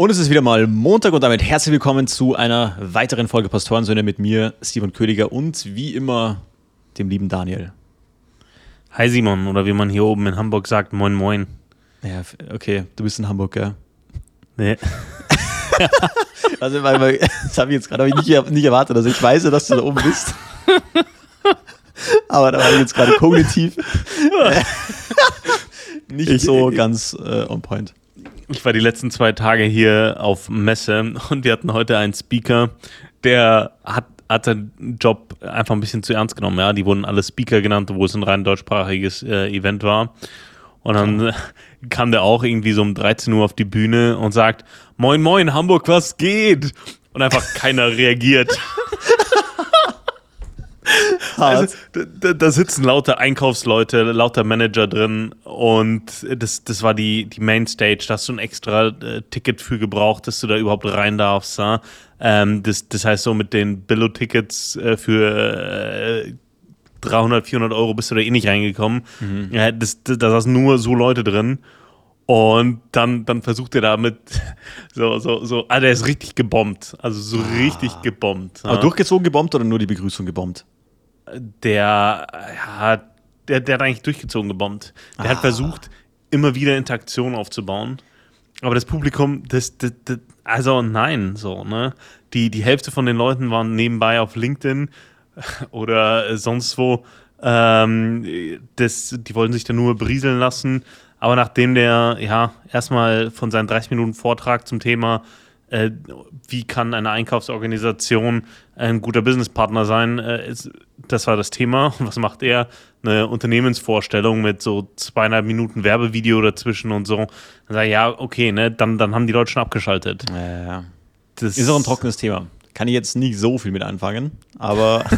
Und es ist wieder mal Montag und damit herzlich willkommen zu einer weiteren Folge Pastorensöhne mit mir, Simon Ködiger und wie immer dem lieben Daniel. Hi Simon, oder wie man hier oben in Hamburg sagt, moin moin. Ja, okay, du bist in Hamburg, gell? Nee. also, weil, weil, das habe ich jetzt gerade nicht, nicht erwartet. Also, ich weiß ja, dass du da oben bist. Aber da war ich jetzt gerade kognitiv nicht ich, so ganz äh, on point. Ich war die letzten zwei Tage hier auf Messe und wir hatten heute einen Speaker, der hat, hat seinen Job einfach ein bisschen zu ernst genommen. Ja, die wurden alle Speaker genannt, wo es ein rein deutschsprachiges äh, Event war. Und dann kam der auch irgendwie so um 13 Uhr auf die Bühne und sagt: Moin, moin, Hamburg, was geht? Und einfach keiner reagiert. Also, da, da, sitzen lauter Einkaufsleute, lauter Manager drin und das, das war die, die Mainstage. Da hast du ein extra äh, Ticket für gebraucht, dass du da überhaupt rein darfst. Ja? Ähm, das, das heißt, so mit den Billo-Tickets äh, für äh, 300, 400 Euro bist du da eh nicht reingekommen. Mhm. Ja, das, das, da saßen nur so Leute drin. Und dann, dann versucht er damit so, so, so, ah, der ist richtig gebombt. Also so ah. richtig gebombt. Aber durchgezogen gebombt oder nur die Begrüßung gebombt? Der, ja, der, der hat eigentlich durchgezogen gebombt. Der ah. hat versucht, immer wieder Interaktion aufzubauen. Aber das Publikum, das, das, das, also nein, so, ne? Die, die Hälfte von den Leuten waren nebenbei auf LinkedIn oder sonst wo. Ähm, das, die wollten sich da nur berieseln lassen. Aber nachdem der ja erstmal von seinem 30 Minuten Vortrag zum Thema, äh, wie kann eine Einkaufsorganisation ein guter Businesspartner sein, äh, ist, das war das Thema. Und was macht er? Eine Unternehmensvorstellung mit so zweieinhalb Minuten Werbevideo dazwischen und so. Dann sage ich, ja, okay, ne, dann, dann haben die Leute schon abgeschaltet. Ja, ja. Das ist auch ein trockenes Thema. Kann ich jetzt nicht so viel mit anfangen, aber.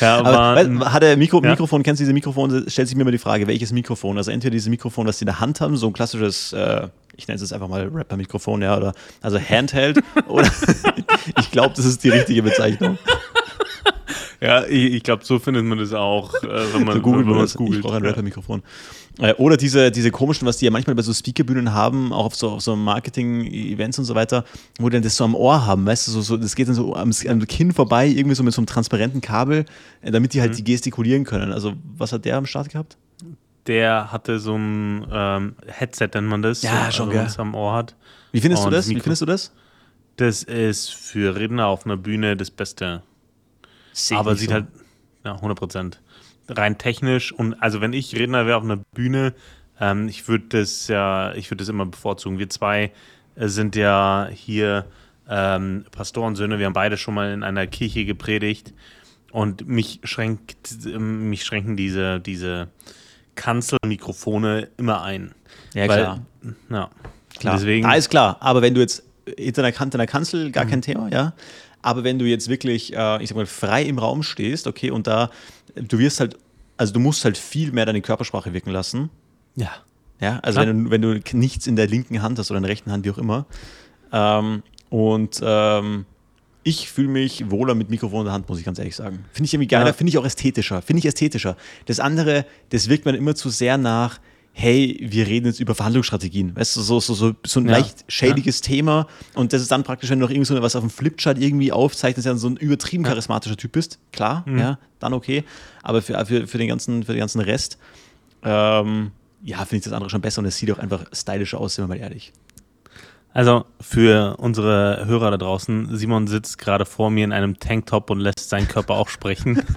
ja, aber, aber hat er Mikro, ja. Mikrofon, kennst du diese Mikrofone? Stellt sich mir immer die Frage, welches Mikrofon? Also entweder dieses Mikrofon, das sie in der Hand haben, so ein klassisches, äh, ich nenne es jetzt einfach mal Rapper-Mikrofon, ja, oder also Handheld, oder ich glaube, das ist die richtige Bezeichnung. Ja, ich, ich glaube, so findet man das auch, äh, wenn man, so googelt, wenn man es googelt. Ich brauche ein Rapper-Mikrofon. Äh, oder diese, diese komischen, was die ja manchmal bei so Speakerbühnen haben, auch auf so, auf so Marketing-Events und so weiter, wo die dann das so am Ohr haben, weißt du, so, so, das geht dann so am, am Kinn vorbei, irgendwie so mit so einem transparenten Kabel, äh, damit die halt mhm. die gestikulieren können. Also, was hat der am Start gehabt? Der hatte so ein ähm, Headset, nennt man das, ja, so, schon, also, am Ohr hat. Wie findest und du das? Wie findest du das? Das ist für Redner auf einer Bühne das Beste. Seh aber sieht so. halt, ja, 100 Prozent. Rein technisch und also wenn ich Redner wäre auf einer Bühne, ähm, ich würde das ja, ich würde das immer bevorzugen. Wir zwei äh, sind ja hier ähm, Pastorensöhne, wir haben beide schon mal in einer Kirche gepredigt und mich schränkt, mich schränken diese, diese Kanzelmikrofone immer ein. Ja, Weil, klar. Ja. Klar. Deswegen, da ist klar, aber wenn du jetzt hinter einer Kanzel, gar mhm. kein Thema, ja. Aber wenn du jetzt wirklich, äh, ich sag mal, frei im Raum stehst, okay, und da, du wirst halt, also du musst halt viel mehr deine Körpersprache wirken lassen. Ja. Ja, also wenn du, wenn du nichts in der linken Hand hast oder in der rechten Hand, wie auch immer. Ähm, und ähm, ich fühle mich wohler mit Mikrofon in der Hand, muss ich ganz ehrlich sagen. Finde ich irgendwie geiler, ja. finde ich auch ästhetischer. Finde ich ästhetischer. Das andere, das wirkt man immer zu sehr nach, hey, wir reden jetzt über Verhandlungsstrategien. Weißt du, so, so, so, so ein ja, leicht schädiges ja. Thema. Und das ist dann praktisch, wenn du noch irgendwie so was auf dem Flipchart irgendwie aufzeichnest, ja so ein übertrieben charismatischer Typ bist. Klar, mhm. ja, dann okay. Aber für, für, für, den, ganzen, für den ganzen Rest, ähm, ja, finde ich das andere schon besser und es sieht auch einfach stylischer aus, sind wir mal ehrlich. Also für unsere Hörer da draußen, Simon sitzt gerade vor mir in einem Tanktop und lässt seinen Körper auch sprechen.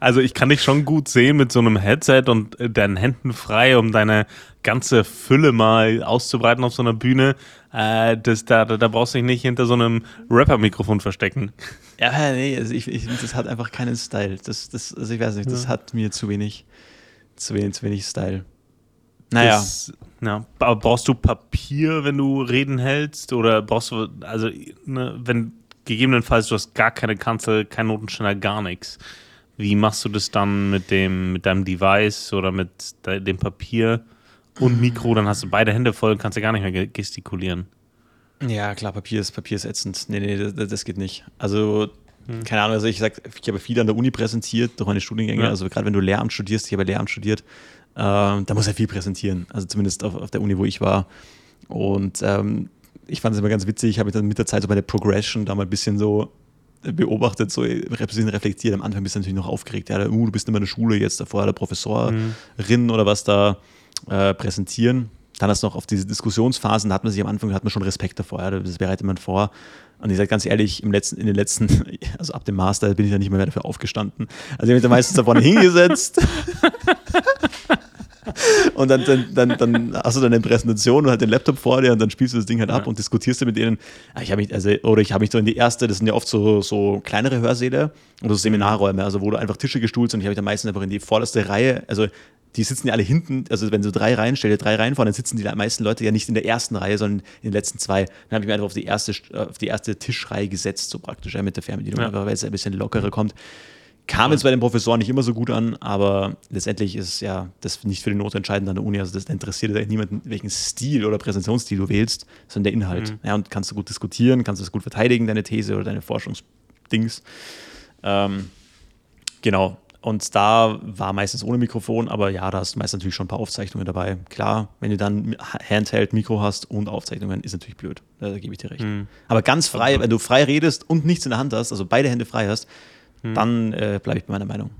Also ich kann dich schon gut sehen mit so einem Headset und äh, deinen Händen frei, um deine ganze Fülle mal auszubreiten auf so einer Bühne. Äh, das, da, da brauchst du dich nicht hinter so einem Rapper-Mikrofon verstecken. Ja, nee, also ich, ich das hat einfach keinen Style. Das, das, also ich weiß nicht, das ja. hat mir zu wenig, zu wenig, zu wenig Style. Naja. Das, ja, aber brauchst du Papier, wenn du Reden hältst? Oder brauchst du, also, ne, wenn gegebenenfalls du hast gar keine Kanzel, kein Notenständer, gar nichts. Wie machst du das dann mit dem, mit deinem Device oder mit dem Papier und Mikro? Dann hast du beide Hände voll und kannst ja gar nicht mehr gestikulieren. Ja, klar, Papier ist, Papier ist ätzend. Nee, nee, das, das geht nicht. Also, keine Ahnung, also ich sag, ich habe viel an der Uni präsentiert durch meine Studiengänge. Ja. Also gerade wenn du Lehramt studierst, ich habe Lehramt studiert, da muss er viel präsentieren. Also zumindest auf, auf der Uni, wo ich war. Und ähm, ich fand es immer ganz witzig, ich habe mich dann mit der Zeit so bei der Progression da mal ein bisschen so beobachtet, so ein bisschen reflektiert. Am Anfang bist du natürlich noch aufgeregt. Ja, uh, du bist immer in der Schule, jetzt davor der Professorin oder was da äh, präsentieren. Dann hast du noch auf diese Diskussionsphasen, da hat man sich am Anfang hat man schon Respekt davor. Ja, das bereitet man vor. Und ich sage ganz ehrlich, im letzten, in den letzten, also ab dem Master bin ich da nicht mehr dafür aufgestanden. Also ich habe mich da meistens da vorne hingesetzt. Und dann, dann, dann, dann hast du dann eine Präsentation und halt den Laptop vor dir und dann spielst du das Ding halt ab Ja. und diskutierst du mit denen. Ah, Ich habe mich, also, oder ich habe mich so in die erste, das sind ja oft so, so kleinere Hörsäle oder so Seminarräume, also wo du einfach Tische gestuhlt sind und ich habe mich dann meistens einfach in die vorderste Reihe, also die sitzen ja alle hinten, also wenn du drei Reihen stell dir drei Reihen vor, dann sitzen die meisten Leute ja nicht in der ersten Reihe, sondern in den letzten zwei. Dann habe ich mich einfach auf die erste, auf die erste Tischreihe gesetzt, so praktisch, ja, mit der Fernbedienung, Ja. einfach weil es ein bisschen lockerer kommt. Kam jetzt bei den Professoren nicht immer so gut an, aber letztendlich ist ja das nicht für die Note entscheidend an der Uni. Also das interessiert niemanden, welchen Stil oder Präsentationsstil du wählst, sondern der Inhalt. Ja, und kannst du gut diskutieren, kannst du es gut verteidigen, deine These oder deine Forschungsdings. Ähm, genau. Und da war meistens ohne Mikrofon, aber ja, da hast du meist natürlich schon ein paar Aufzeichnungen dabei. Klar, wenn du dann Handheld-Mikro hast und Aufzeichnungen, ist natürlich blöd. Da, da gebe ich dir recht. Aber ganz frei, wenn du frei redest und nichts in der Hand hast, also beide Hände frei hast, dann äh, bleibe ich bei meiner Meinung.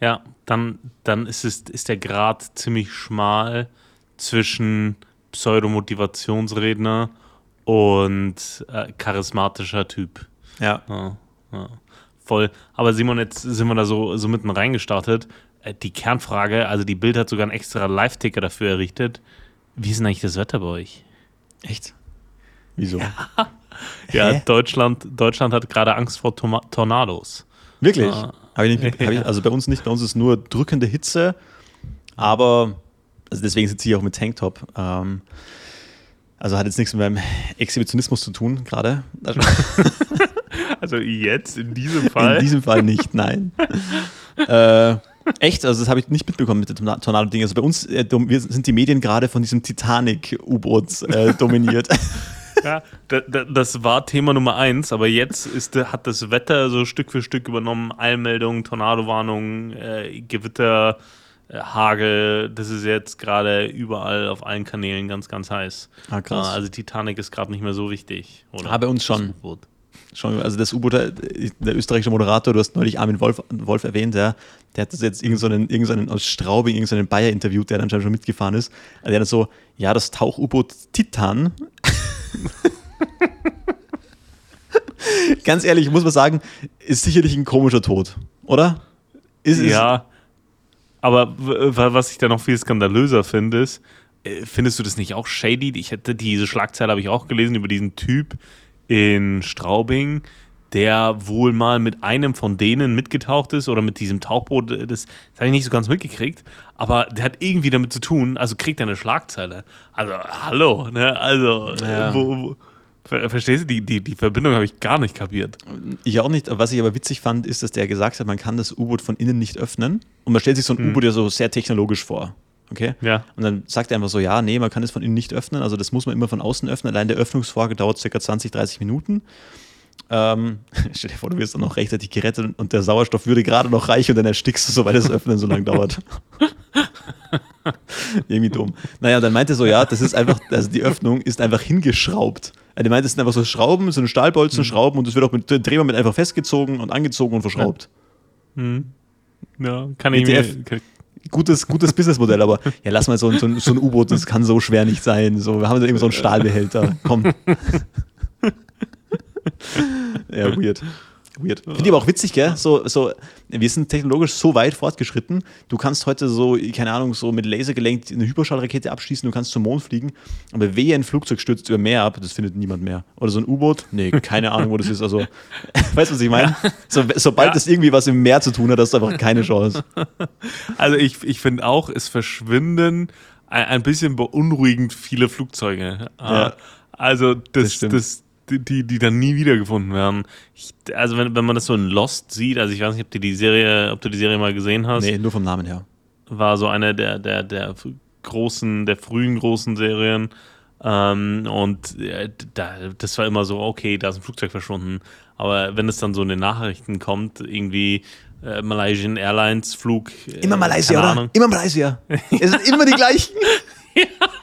Ja, dann, dann ist, es, ist der Grad ziemlich schmal zwischen Pseudomotivationsredner und äh, charismatischer Typ. Ja. Ja, ja. Voll. Aber Simon, jetzt sind wir da so, so mitten reingestartet. Äh, Die Kernfrage, also die Bild hat sogar einen extra Live-Ticker dafür errichtet. Wie ist denn eigentlich das Wetter bei euch? Echt? Wieso? Ja, Hä? Deutschland, Deutschland hat gerade Angst vor Toma Tornados. Wirklich? Ah. Hab ich nicht, hab ich, also bei uns nicht, bei uns ist nur drückende Hitze, aber also deswegen sitze ich auch mit Tanktop. Ähm, also hat jetzt nichts mit meinem Exhibitionismus zu tun, gerade. Also jetzt, in diesem Fall. In diesem Fall nicht, nein. äh, echt, also das habe ich nicht mitbekommen mit dem Torna- Tornado-Ding. Also bei uns äh, wir sind die Medien gerade von diesem Titanic-U-Boot äh, dominiert. Ja, da, da, das war Thema Nummer eins, aber jetzt ist, hat das Wetter so Stück für Stück übernommen. Eilmeldungen, Tornadowarnungen, äh, Gewitter, äh, Hagel. Das ist jetzt gerade überall auf allen Kanälen ganz, ganz heiß. Ah, krass. Ah, Also Titanic ist gerade nicht mehr so wichtig. Oder? Ah, bei uns schon. Schon, also das U-Boot, äh, der österreichische Moderator, du hast neulich Armin Wolf, Wolf erwähnt, ja, der hat das jetzt irgendeinen so so aus Straubing, irgendeinen Bayer interviewt, der dann anscheinend schon mitgefahren ist. Also der hat so, ja, das Tauch-U-Boot Titan. Ganz ehrlich, ich muss mal sagen, ist sicherlich ein komischer Tod, oder? Ist, Ja, aber was ich da noch viel skandalöser finde, ist, äh, findest du das nicht auch shady? Ich hätte diese Schlagzeile habe ich auch gelesen über diesen Typ in Straubing, der wohl mal mit einem von denen mitgetaucht ist oder mit diesem Tauchboot, äh, das, das habe ich nicht so ganz mitgekriegt, aber der hat irgendwie damit zu tun, also kriegt er eine Schlagzeile. Also, hallo, ne? Also, äh, Ja. wo, wo, ver verstehst du, die, die, die Verbindung habe ich gar nicht kapiert. Ich auch nicht. Was ich aber witzig fand, ist, dass der gesagt hat, man kann das U-Boot von innen nicht öffnen. Und man stellt sich so ein U-Boot ja so sehr technologisch vor. Okay? Ja. Und dann sagt er einfach so, ja, nee, man kann es von innen nicht öffnen. Also das muss man immer von außen öffnen. Allein der Öffnungsvorgang dauert ca. 20, 30 Minuten. Ähm, stell dir vor, du wirst dann noch rechtzeitig gerettet und der Sauerstoff würde gerade noch reichen und dann erstickst du so, weil das Öffnen so lange dauert. Irgendwie dumm. Naja, dann meinte er so, ja, das ist einfach, also die Öffnung ist einfach hingeschraubt. Er meinte, es sind einfach so Schrauben, so eine Stahlbolzen, Schrauben und es wird auch mit Drehmoment einfach festgezogen und angezogen und verschraubt. Ja, kann ich ETF. mir. Kann, Gutes, gutes Businessmodell, aber ja, lass mal so, ein- so, so ein U-Boot, das kann so schwer nicht sein. So, wir haben da eben so einen Stahlbehälter. Komm. Ja, weird. Weird. Finde ich aber auch witzig, gell? So, so, wir sind technologisch so weit fortgeschritten. Du kannst heute so, keine Ahnung, so mit Laser gelenkt eine Hyperschallrakete abschießen, du kannst zum Mond fliegen. Aber wehe, ein Flugzeug stürzt über Meer ab, das findet niemand mehr. Oder so ein U-Boot? Nee, keine Ahnung, wo das ist. Also, weißt du, was ich meine? So, sobald Ja. das irgendwie was im Meer zu tun hat, hast du einfach keine Chance. Also ich, ich finde auch, es verschwinden ein, ein bisschen beunruhigend viele Flugzeuge. Ja. Äh, Also Das das, das, die, die dann nie wiedergefunden werden. Ich, also wenn, wenn man das so in Lost sieht, also ich weiß nicht, ob du die Serie, ob du die Serie mal gesehen hast, Nee, nur vom Namen her. war so eine der, der, der großen, der frühen großen Serien. Ähm, und äh, da, das war immer so, okay, da ist ein Flugzeug verschwunden. Aber wenn es dann so in den Nachrichten kommt, irgendwie äh, Malaysian Airlines Flug. Äh, Immer Malaysia, oder? Immer Malaysia. es sind immer die gleichen.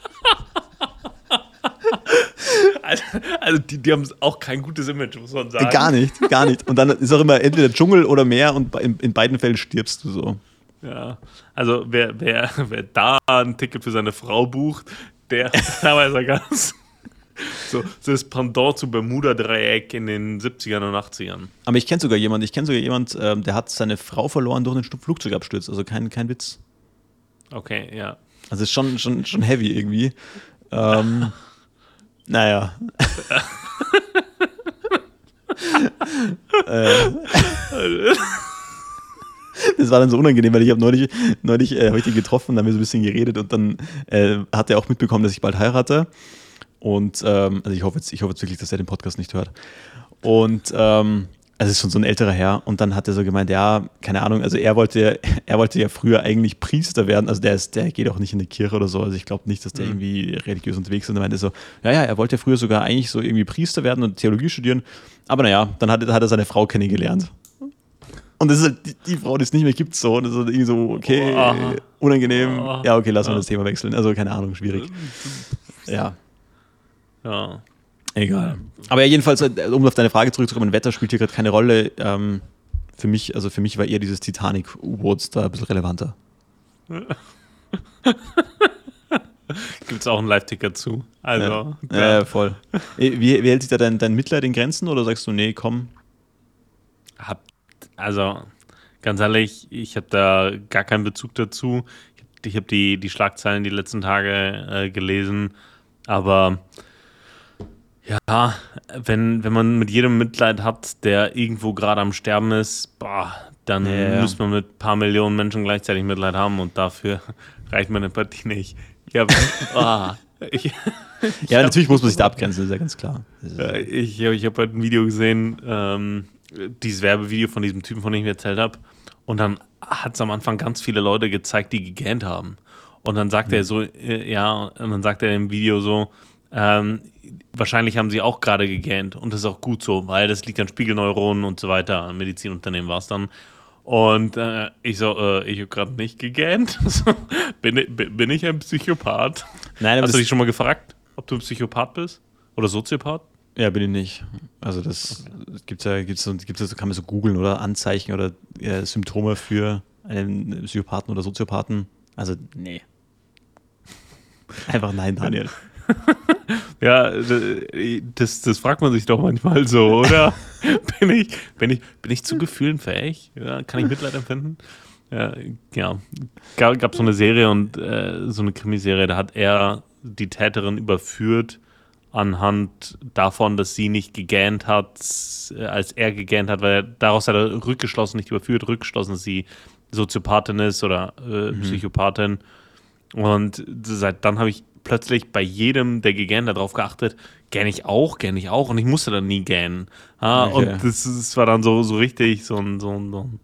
Also, also die, die haben auch kein gutes Image, muss man sagen. Gar nicht, gar nicht. Und dann ist auch immer entweder Dschungel oder Meer und in, in beiden Fällen stirbst du so. Ja. Also wer, wer, wer da ein Ticket für seine Frau bucht, der, da weiß er ganz. So, so das Pendant zu Bermuda-Dreieck in den 70ern und 80ern. Aber ich kenne sogar jemanden, ich kenne sogar jemand, ähm, der hat seine Frau verloren durch einen Flugzeugabsturz. Also kein, kein Witz. Okay, ja. Also ist schon, schon, schon heavy irgendwie. Ähm, naja. äh, das war dann so unangenehm, weil ich habe neulich, neulich äh, hab ich den getroffen, da haben wir so ein bisschen geredet und dann äh, hat er auch mitbekommen, dass ich bald heirate. Und ähm, also ich hoffe, jetzt, ich hoffe jetzt wirklich, dass er den Podcast nicht hört. Und ähm, also ist schon so ein älterer Herr und dann hat er so gemeint, ja, keine Ahnung, also er wollte, er wollte ja früher eigentlich Priester werden, also der ist, der geht auch nicht in die Kirche oder so, also ich glaube nicht, dass der Mhm. irgendwie religiös unterwegs ist und er meinte so, ja, ja, er wollte früher sogar eigentlich so irgendwie Priester werden und Theologie studieren, aber naja, dann hat, hat er seine Frau kennengelernt. Und das ist halt die, die Frau, die es nicht mehr gibt, so, und das ist halt irgendwie so, okay, Oh. unangenehm, Oh. ja, okay, lassen wir Ja. das Thema wechseln, also keine Ahnung, schwierig. Ja, Ja. Egal. Aber ja, jedenfalls, äh, um auf deine Frage zurückzukommen, Wetter spielt hier gerade keine Rolle. Ähm, für mich, also für mich war eher dieses Titanic-U-Boot da ein bisschen relevanter. Gibt es auch einen Live-Ticker zu. Also, ja, äh, voll. Wie, wie hält sich da dein, dein Mitleid in Grenzen oder sagst du, nee, komm? hab, also ganz ehrlich, ich habe da gar keinen Bezug dazu. Ich habe die, die Schlagzeilen die letzten Tage äh, gelesen, aber ja, wenn, wenn man mit jedem Mitleid hat, der irgendwo gerade am Sterben ist, boah, dann Ja, muss man mit ein paar Millionen Menschen gleichzeitig Mitleid haben und dafür reicht meine Empathie nicht. Ja, ah, ich, Ja, natürlich muss man sich da abgrenzen, ist ja ganz klar. Ich, ich habe heute ein Video gesehen, ähm, dieses Werbevideo von diesem Typen, von dem ich erzählt habe. Und dann hat es am Anfang ganz viele Leute gezeigt, die gegähnt haben. Und dann sagt er so, äh, ja, und dann sagt er im Video so, ähm, wahrscheinlich haben sie auch gerade gegähnt. Und das ist auch gut so, weil das liegt an Spiegelneuronen und so weiter. An Medizinunternehmen war es dann. Und äh, ich so, äh, ich habe gerade nicht gegähnt. Bin, ich- bin ich ein Psychopath? Nein, aber Hast du dich schon mal gefragt, ob du ein Psychopath bist? Oder Soziopath? ja, bin ich nicht. Also das gibt's ja, gibt's so, gibt's kann man so googeln oder Anzeichen oder äh, Symptome für einen Psychopathen oder Soziopathen. Also, nee. Einfach nein, Daniel. Ja, das, das fragt man sich doch manchmal so, oder? bin, ich, bin, ich, bin ich zu gefühlenfähig? Ja, kann ich Mitleid empfinden? Ja, ja. Gab, gab so eine Serie und äh, so eine Krimiserie, da hat er die Täterin überführt anhand davon, dass sie nicht gegähnt hat, äh, als er gegähnt hat, weil er, daraus hat er rückgeschlossen, nicht überführt, rückgeschlossen, dass sie Soziopathin ist oder äh, Psychopathin. Und seit dann habe ich plötzlich bei jedem, der gegähnt darauf geachtet, gähn ich auch, gähn ich auch. Und ich musste dann nie gähnen. Ah, Okay. Und das, das war dann so, so richtig so ein, so ein, so ein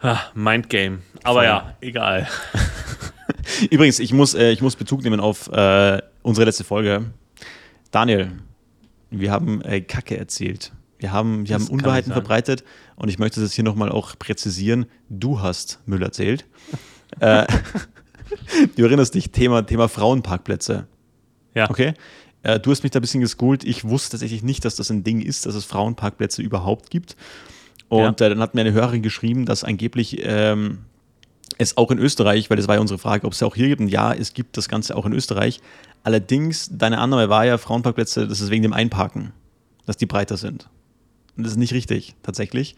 ah, Mindgame. Aber Voll. ja, egal. Übrigens, ich muss, äh, ich muss Bezug nehmen auf äh, unsere letzte Folge. Daniel, wir haben äh, Kacke erzählt. Wir haben, wir Das haben Unwahrheiten verbreitet und ich möchte das hier nochmal auch präzisieren. Du hast Müll erzählt. äh, du erinnerst dich, Thema, Thema Frauenparkplätze. Ja. Okay? Äh, du hast mich da ein bisschen geschoolt. Ich wusste tatsächlich nicht, dass das ein Ding ist, dass es Frauenparkplätze überhaupt gibt. Und Ja. äh, dann hat mir eine Hörerin geschrieben, dass angeblich ähm, es auch in Österreich, weil das war ja unsere Frage, ob es ja auch hier gibt. Und ja, es gibt das Ganze auch in Österreich. Allerdings, deine Annahme war ja, Frauenparkplätze, das ist wegen dem Einparken, dass die breiter sind. Und das ist nicht richtig, tatsächlich.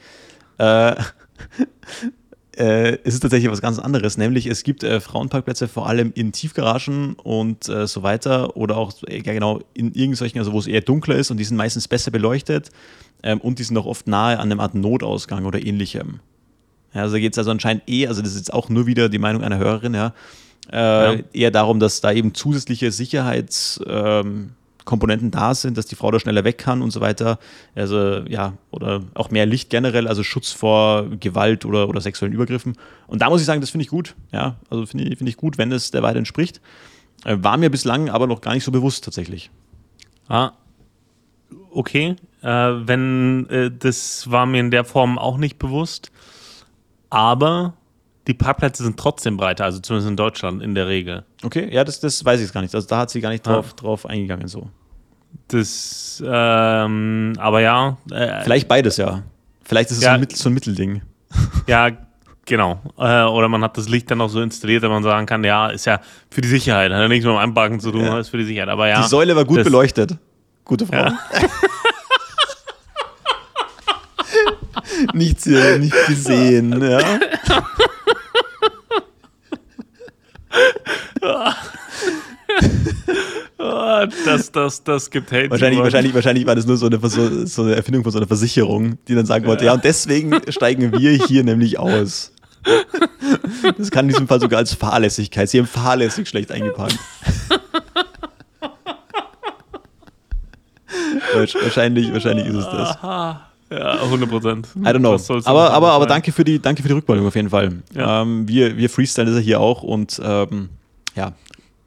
Äh, äh, es ist tatsächlich was ganz anderes, nämlich es gibt äh, Frauenparkplätze vor allem in Tiefgaragen und äh, so weiter oder auch äh, ja, genau in irgendwelchen, also wo es eher dunkler ist und die sind meistens besser beleuchtet ähm, und die sind auch oft nahe an einem Art Notausgang oder ähnlichem. Ja, also geht es also anscheinend eh, also das ist jetzt auch nur wieder die Meinung einer Hörerin, ja, äh, Ja. eher darum, dass da eben zusätzliche Sicherheitskomponenten ähm, Komponenten da sind, dass die Frau da schneller weg kann und so weiter. Also ja, oder auch mehr Licht generell, also Schutz vor Gewalt oder, oder sexuellen Übergriffen. Und da muss ich sagen, das finde ich gut. Ja, also finde ich, finde ich gut, wenn es der Wahrheit entspricht. Äh, war mir bislang aber noch gar nicht so bewusst tatsächlich. Ah, okay. Äh, wenn äh, das war mir in der Form auch nicht bewusst. Aber die Parkplätze sind trotzdem breiter, also zumindest in Deutschland in der Regel. Okay, ja, das, das weiß ich jetzt gar nicht. Also da hat sie gar nicht drauf, drauf eingegangen so. Das, ähm, aber ja, äh, Vielleicht beides, ja. Vielleicht ist es Ja. so, ein Mittel, so ein Mittelding. ja, genau. Äh, oder man hat das Licht dann noch so installiert, dass man sagen kann, ja, ist ja für die Sicherheit, hat ja nichts mit dem Einparken zu tun, Ja. ist für die Sicherheit. Aber ja, Die Säule war gut das- beleuchtet. Gute Frau. Ja. Nichts nicht gesehen, ja. Ah, das, das, das gibt Hate. Wahrscheinlich, wahrscheinlich, wahrscheinlich war das nur so eine, so, so eine Erfindung von so einer Versicherung, die dann sagen wollte, ja, und deswegen steigen wir hier nämlich aus. Das kann in diesem Fall sogar als Fahrlässigkeit. Sie haben fahrlässig schlecht eingeparkt. wahrscheinlich, wahrscheinlich ist es das. Aha. Ja, 100 Prozent. I don't know. Aber, aber, aber danke, für die, danke für die Rückmeldung auf jeden Fall. Ja. Ähm, wir, wir freestylen das ja hier auch und ähm, ja.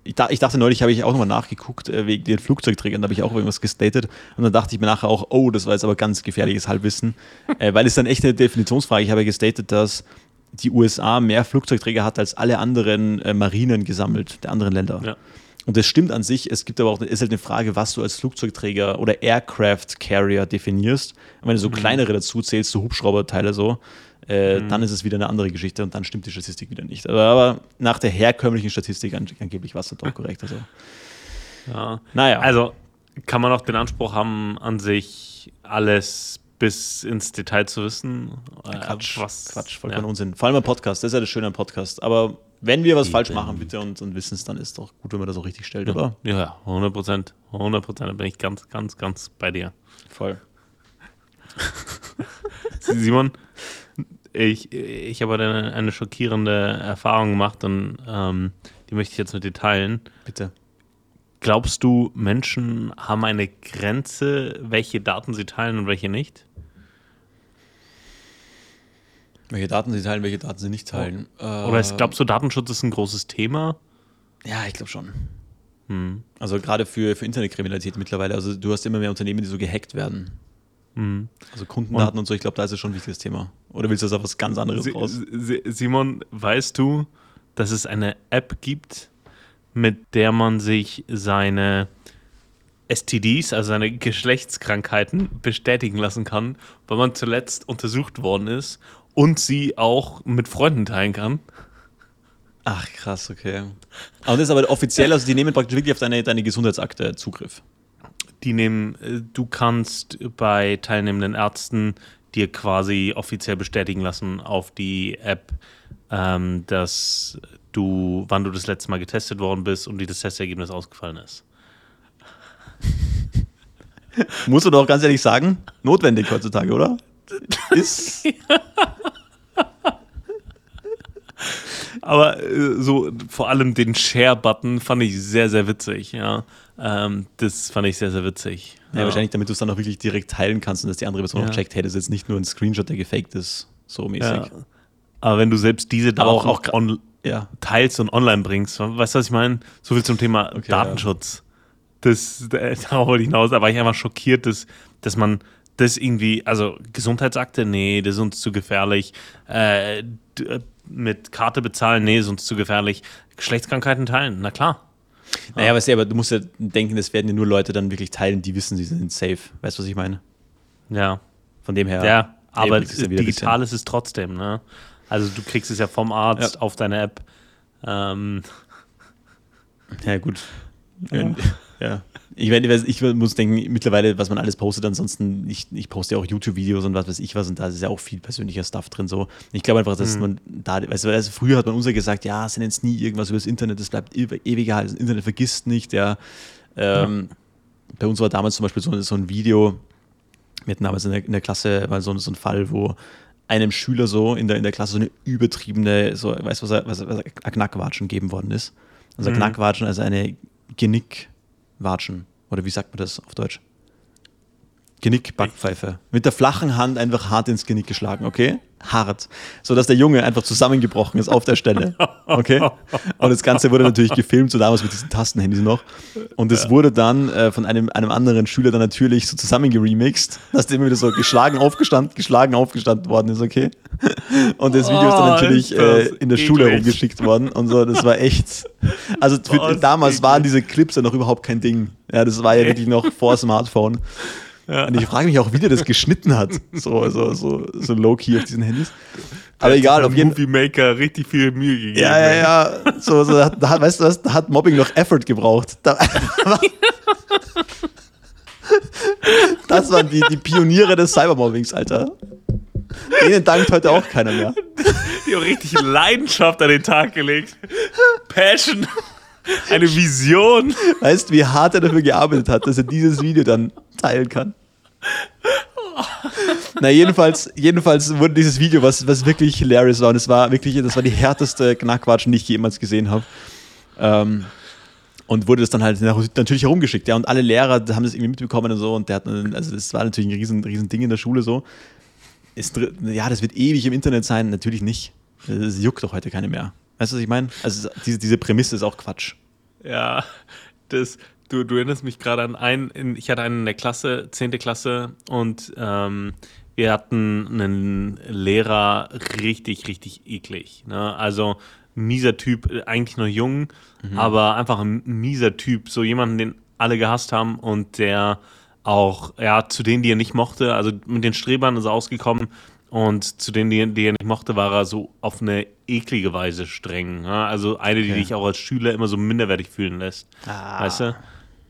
Ich, da, ich dachte neulich, habe ich auch nochmal nachgeguckt, äh, wegen den Flugzeugträgern, da habe ich auch irgendwas gestatet. Und dann dachte ich mir nachher auch, oh, das war jetzt aber ganz gefährliches Halbwissen. äh, weil es dann echt eine Definitionsfrage. Ich habe ja gestatet, dass die USA mehr Flugzeugträger hat als alle anderen äh, Marinen gesammelt, der anderen Länder. Ja. Und das stimmt an sich. Es gibt aber auch, ist halt eine Frage, was du als Flugzeugträger oder Aircraft Carrier definierst. Und wenn du so kleinere dazu zählst, so Hubschrauberteile so, äh, dann ist es wieder eine andere Geschichte und dann stimmt die Statistik wieder nicht. Aber, aber nach der herkömmlichen Statistik an, angeblich war es dann doch korrekt. Also, Ja. naja. Also kann man auch den Anspruch haben, an sich alles bis ins Detail zu wissen. Äh, Quatsch, was, Quatsch, vollkommen ja. Unsinn. Vor allem am Podcast, das ist ja das Schöne am Podcast. Aber wenn wir was falsch Eben. machen, bitte und, und wissen es, dann ist doch gut, wenn man das auch richtig stellt, oder? Ja, 100 Prozent. 100 Prozent. Da bin ich ganz, ganz, ganz bei dir. Voll. Simon, ich, ich habe eine, eine schockierende Erfahrung gemacht und ähm, die möchte ich jetzt mit dir teilen. Bitte. Glaubst du, Menschen haben eine Grenze, welche Daten sie teilen und welche nicht? Welche Daten sie teilen, welche Daten sie nicht teilen. Oder ist, glaubst du, Datenschutz ist ein großes Thema? Ja, ich glaube schon. Hm. Also gerade für, für Internetkriminalität mittlerweile. Also du hast immer mehr Unternehmen, die so gehackt werden. Hm. Also Kundendaten und, so, ich glaube, da ist es schon ein wichtiges Thema. Oder willst du das auf was ganz anderes raus? Si- Simon, weißt du, dass es eine App gibt, mit der man sich seine STDs, also seine Geschlechtskrankheiten, bestätigen lassen kann, weil man zuletzt untersucht worden ist und sie auch mit Freunden teilen kann? Ach, krass, okay. Aber das ist aber offiziell, also die nehmen praktisch wirklich auf deine, deine Gesundheitsakte Zugriff. Die nehmen, äh, du kannst bei teilnehmenden Ärzten dir quasi offiziell bestätigen lassen auf die App, ähm, dass du, wann du das letzte Mal getestet worden bist und wie das Testergebnis ausgefallen ist. Musst du doch ganz ehrlich sagen, notwendig heutzutage, oder? Ist. Aber äh, so vor allem den Share-Button fand ich sehr, sehr witzig, ja. Ähm, das fand ich sehr, sehr witzig. Ja, wahrscheinlich, damit du es dann auch wirklich direkt teilen kannst und dass die andere Person Ja. auch checkt, hey, das ist jetzt nicht nur ein Screenshot, der gefaked ist, so mäßig. Ja. Aber wenn du selbst diese Daten auch- auch on Ja. teilst und online bringst, weißt du, was ich meine? So viel zum Thema Okay, Datenschutz. Das, äh, darauf wollte ich hinaus, da war ich einfach schockiert, dass, dass man das irgendwie, also Gesundheitsakte, nee, das ist uns zu gefährlich. Äh, äh, mit Karte bezahlen, nee, ist uns zu gefährlich. Geschlechtskrankheiten teilen, na klar. Naja, weißt du, aber du musst ja denken, das werden ja nur Leute dann wirklich teilen, die wissen, sie sind safe. Weißt du, was ich meine? Ja. Von dem her. Ja, aber ist ja digital ist es trotzdem, ne? Also du kriegst es ja vom Arzt Ja. auf deine App. Ähm, Ja, gut. Ja. ja. Ich, meine, ich muss denken, mittlerweile, was man alles postet, ansonsten, ich, ich poste ja auch YouTube-Videos und was weiß ich was und da ist ja auch viel persönlicher Stuff drin. So. Ich glaube einfach, dass man da, weißt du, also früher hat man uns ja gesagt, ja, es jetzt nie irgendwas über das Internet, das bleibt ew- ewig erhalten, das Internet vergisst nicht, ja. Ähm, Bei uns war damals zum Beispiel so, so ein Video, wir hatten damals in der, in der Klasse mal so, so einen Fall, wo einem Schüler so in der, in der Klasse so eine übertriebene, so, weißt du, was, er- was, was er- ein Knackwatschen geben worden ist? Also Mhm. Knackwatschen, also eine Genickwatschen. Oder wie sagt man das auf Deutsch? Genickbackpfeife. Mit der flachen Hand einfach hart ins Genick geschlagen, okay? Hart, sodass der Junge einfach zusammengebrochen ist auf der Stelle. Okay? Und das Ganze wurde natürlich gefilmt, so damals mit diesen Tastenhandys noch. Und es wurde dann äh, von einem, einem anderen Schüler dann natürlich so zusammengeremixed, dass der immer wieder so geschlagen, aufgestanden, geschlagen, aufgestanden worden ist, okay? Und das Video ist dann oh, natürlich äh, in der. Schule rumgeschickt worden und so, das war echt. Also für, oh, damals waren diese Clips ja noch überhaupt kein Ding. Ja, das war ja wirklich noch vor Smartphone. Ja. Und ich frage mich auch, wie der das geschnitten hat. So, so, so, so low-key auf diesen Handys. Aber egal, auf jeden Fall. Movie Maker richtig viel Mühe gegeben. Ja, ja, ja. So, so, da hat, weißt du was, da hat Mobbing noch Effort gebraucht. Da, das waren die, die Pioniere des Cybermobbings, Alter. Denen dankt heute auch keiner mehr. Die haben richtig Leidenschaft an den Tag gelegt. Passion. Eine Vision. Weißt du, wie hart er dafür gearbeitet hat, dass er dieses Video dann teilen kann? Na, jedenfalls, jedenfalls wurde dieses Video, was, was wirklich hilarious war, und es war wirklich, das war die härteste Knackwatschen, die ich jemals gesehen habe. Ähm, und wurde das dann halt natürlich herumgeschickt, ja. Und alle Lehrer haben das irgendwie mitbekommen und so. Und der hat, also das war natürlich ein riesen, riesen Ding in der Schule so. Ist, ja, das wird ewig im Internet sein. Natürlich nicht. Das juckt doch heute keine mehr. Weißt du, was ich meine? Also diese, diese Prämisse ist auch Quatsch. Ja, das, du, du erinnerst mich gerade an einen, ich hatte einen in der Klasse, 10. Klasse, und ähm, wir hatten einen Lehrer richtig, richtig eklig. Ne? Also mieser Typ, eigentlich noch jung, mhm. aber einfach ein mieser Typ. So jemanden, den alle gehasst haben und der auch, ja, zu denen, die er nicht mochte, also mit den Strebern ist er ausgekommen und zu denen, die, die er nicht mochte, war er so auf eine eklige Weise streng. Ja? Also eine, die okay. dich auch als Schüler immer so minderwertig fühlen lässt. Ah. Weißt du?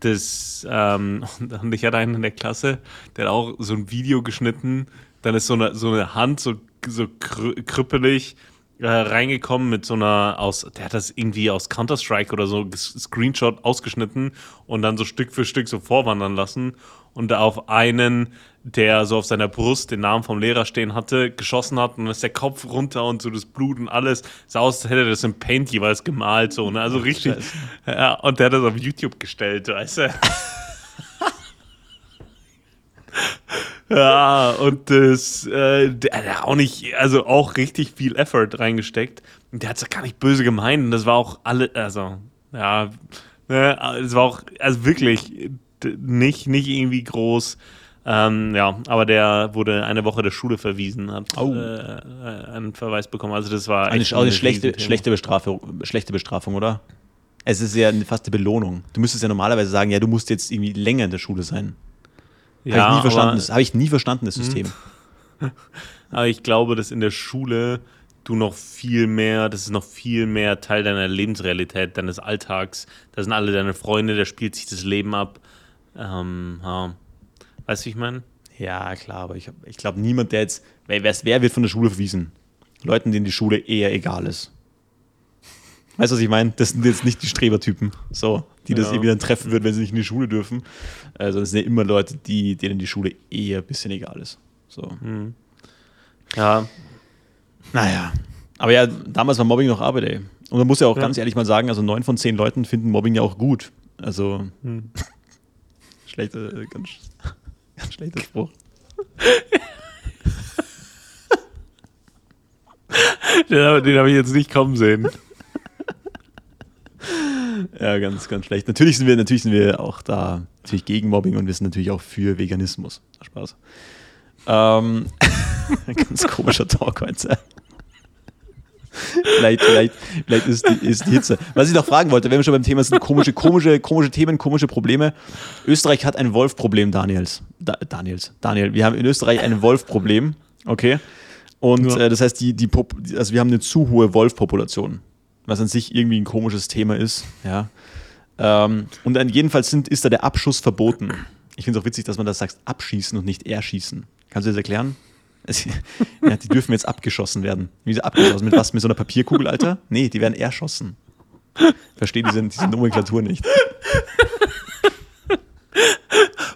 Das, ähm, und ich hatte einen in der Klasse, der hat auch so ein Video geschnitten, dann ist so eine, so eine Hand so, so krüppelig äh, reingekommen mit so einer aus, der hat das irgendwie aus Counter-Strike oder so Screenshot ausgeschnitten und dann so Stück für Stück so vorwandern lassen und auf einen, der so auf seiner Brust den Namen vom Lehrer stehen hatte, geschossen hat und dann ist der Kopf runter und so das Blut und alles sah aus, als hätte er das im Paint jeweils gemalt, so, ne? Also richtig. Ja, und der hat das auf YouTube gestellt, weißt du? ja, und das, äh, der hat auch nicht, also auch richtig viel Effort reingesteckt. Und der hat es gar nicht böse gemeint. Und das war auch alle, also, ja, ne, es war auch, also wirklich, nicht, nicht irgendwie groß. Ähm, ja, aber der wurde eine Woche der Schule verwiesen, hat oh. äh, einen Verweis bekommen. Also das war eine, eine schlechte, schlechte, Bestrafung, schlechte Bestrafung, oder? Es ist ja fast eine Belohnung. Du müsstest ja normalerweise sagen, ja, du musst jetzt irgendwie länger in der Schule sein. Ja, habe ich nie verstanden. Das habe ich nie verstanden, das System. aber ich glaube, dass in der Schule du noch viel mehr, das ist noch viel mehr Teil deiner Lebensrealität, deines Alltags. Da sind alle deine Freunde, da spielt sich das Leben ab. Ähm, ja. Weißt du, wie ich meine? Ja, klar, aber ich, ich glaube, niemand, der jetzt, wer, wer wird von der Schule verwiesen? Leuten, denen die Schule eher egal ist. Weißt du, was ich meine? Das sind jetzt nicht die Strebertypen, so, die das ja. irgendwie dann treffen würden, wenn sie nicht in die Schule dürfen. Also das sind ja immer Leute, die, denen die Schule eher ein bisschen egal ist. So. Mhm. Ja. Naja. Aber ja, damals war Mobbing noch Arbeit, ey. Und man muss ja auch ja. ganz ehrlich mal sagen, also neun von zehn Leuten finden Mobbing ja auch gut. Also. Mhm. Schlechter, äh, ganz, ganz schlechter Spruch. den, den habe ich jetzt nicht kommen sehen. Ja, ganz, ganz schlecht. Natürlich sind wir, natürlich sind wir auch da natürlich gegen Mobbing und wir sind natürlich auch für Veganismus. Spaß. Ähm, ganz komischer Talk heute vielleicht, vielleicht, vielleicht ist, die, ist die Hitze. Was ich noch fragen wollte, wenn wir schon beim Thema sind, komische, komische, komische Themen, komische Probleme. Österreich hat ein Wolfproblem, Daniels. Da, Daniels, Daniel, wir haben in Österreich ein Wolfproblem, okay? Und ja. äh, das heißt, die, die Pop also wir haben eine zu hohe Wolfpopulation, was an sich irgendwie ein komisches Thema ist, ja. Ähm, und dann jedenfalls sind, ist da der Abschuss verboten. Ich finde es auch witzig, dass man das sagt, abschießen und nicht erschießen. Kannst du das erklären? ja, die dürfen jetzt abgeschossen werden. Wie sie abgeschossen? Mit was? Mit so einer Papierkugel, Alter? Nee, die werden erschossen. Verstehe diese, diese Nomenklatur nicht.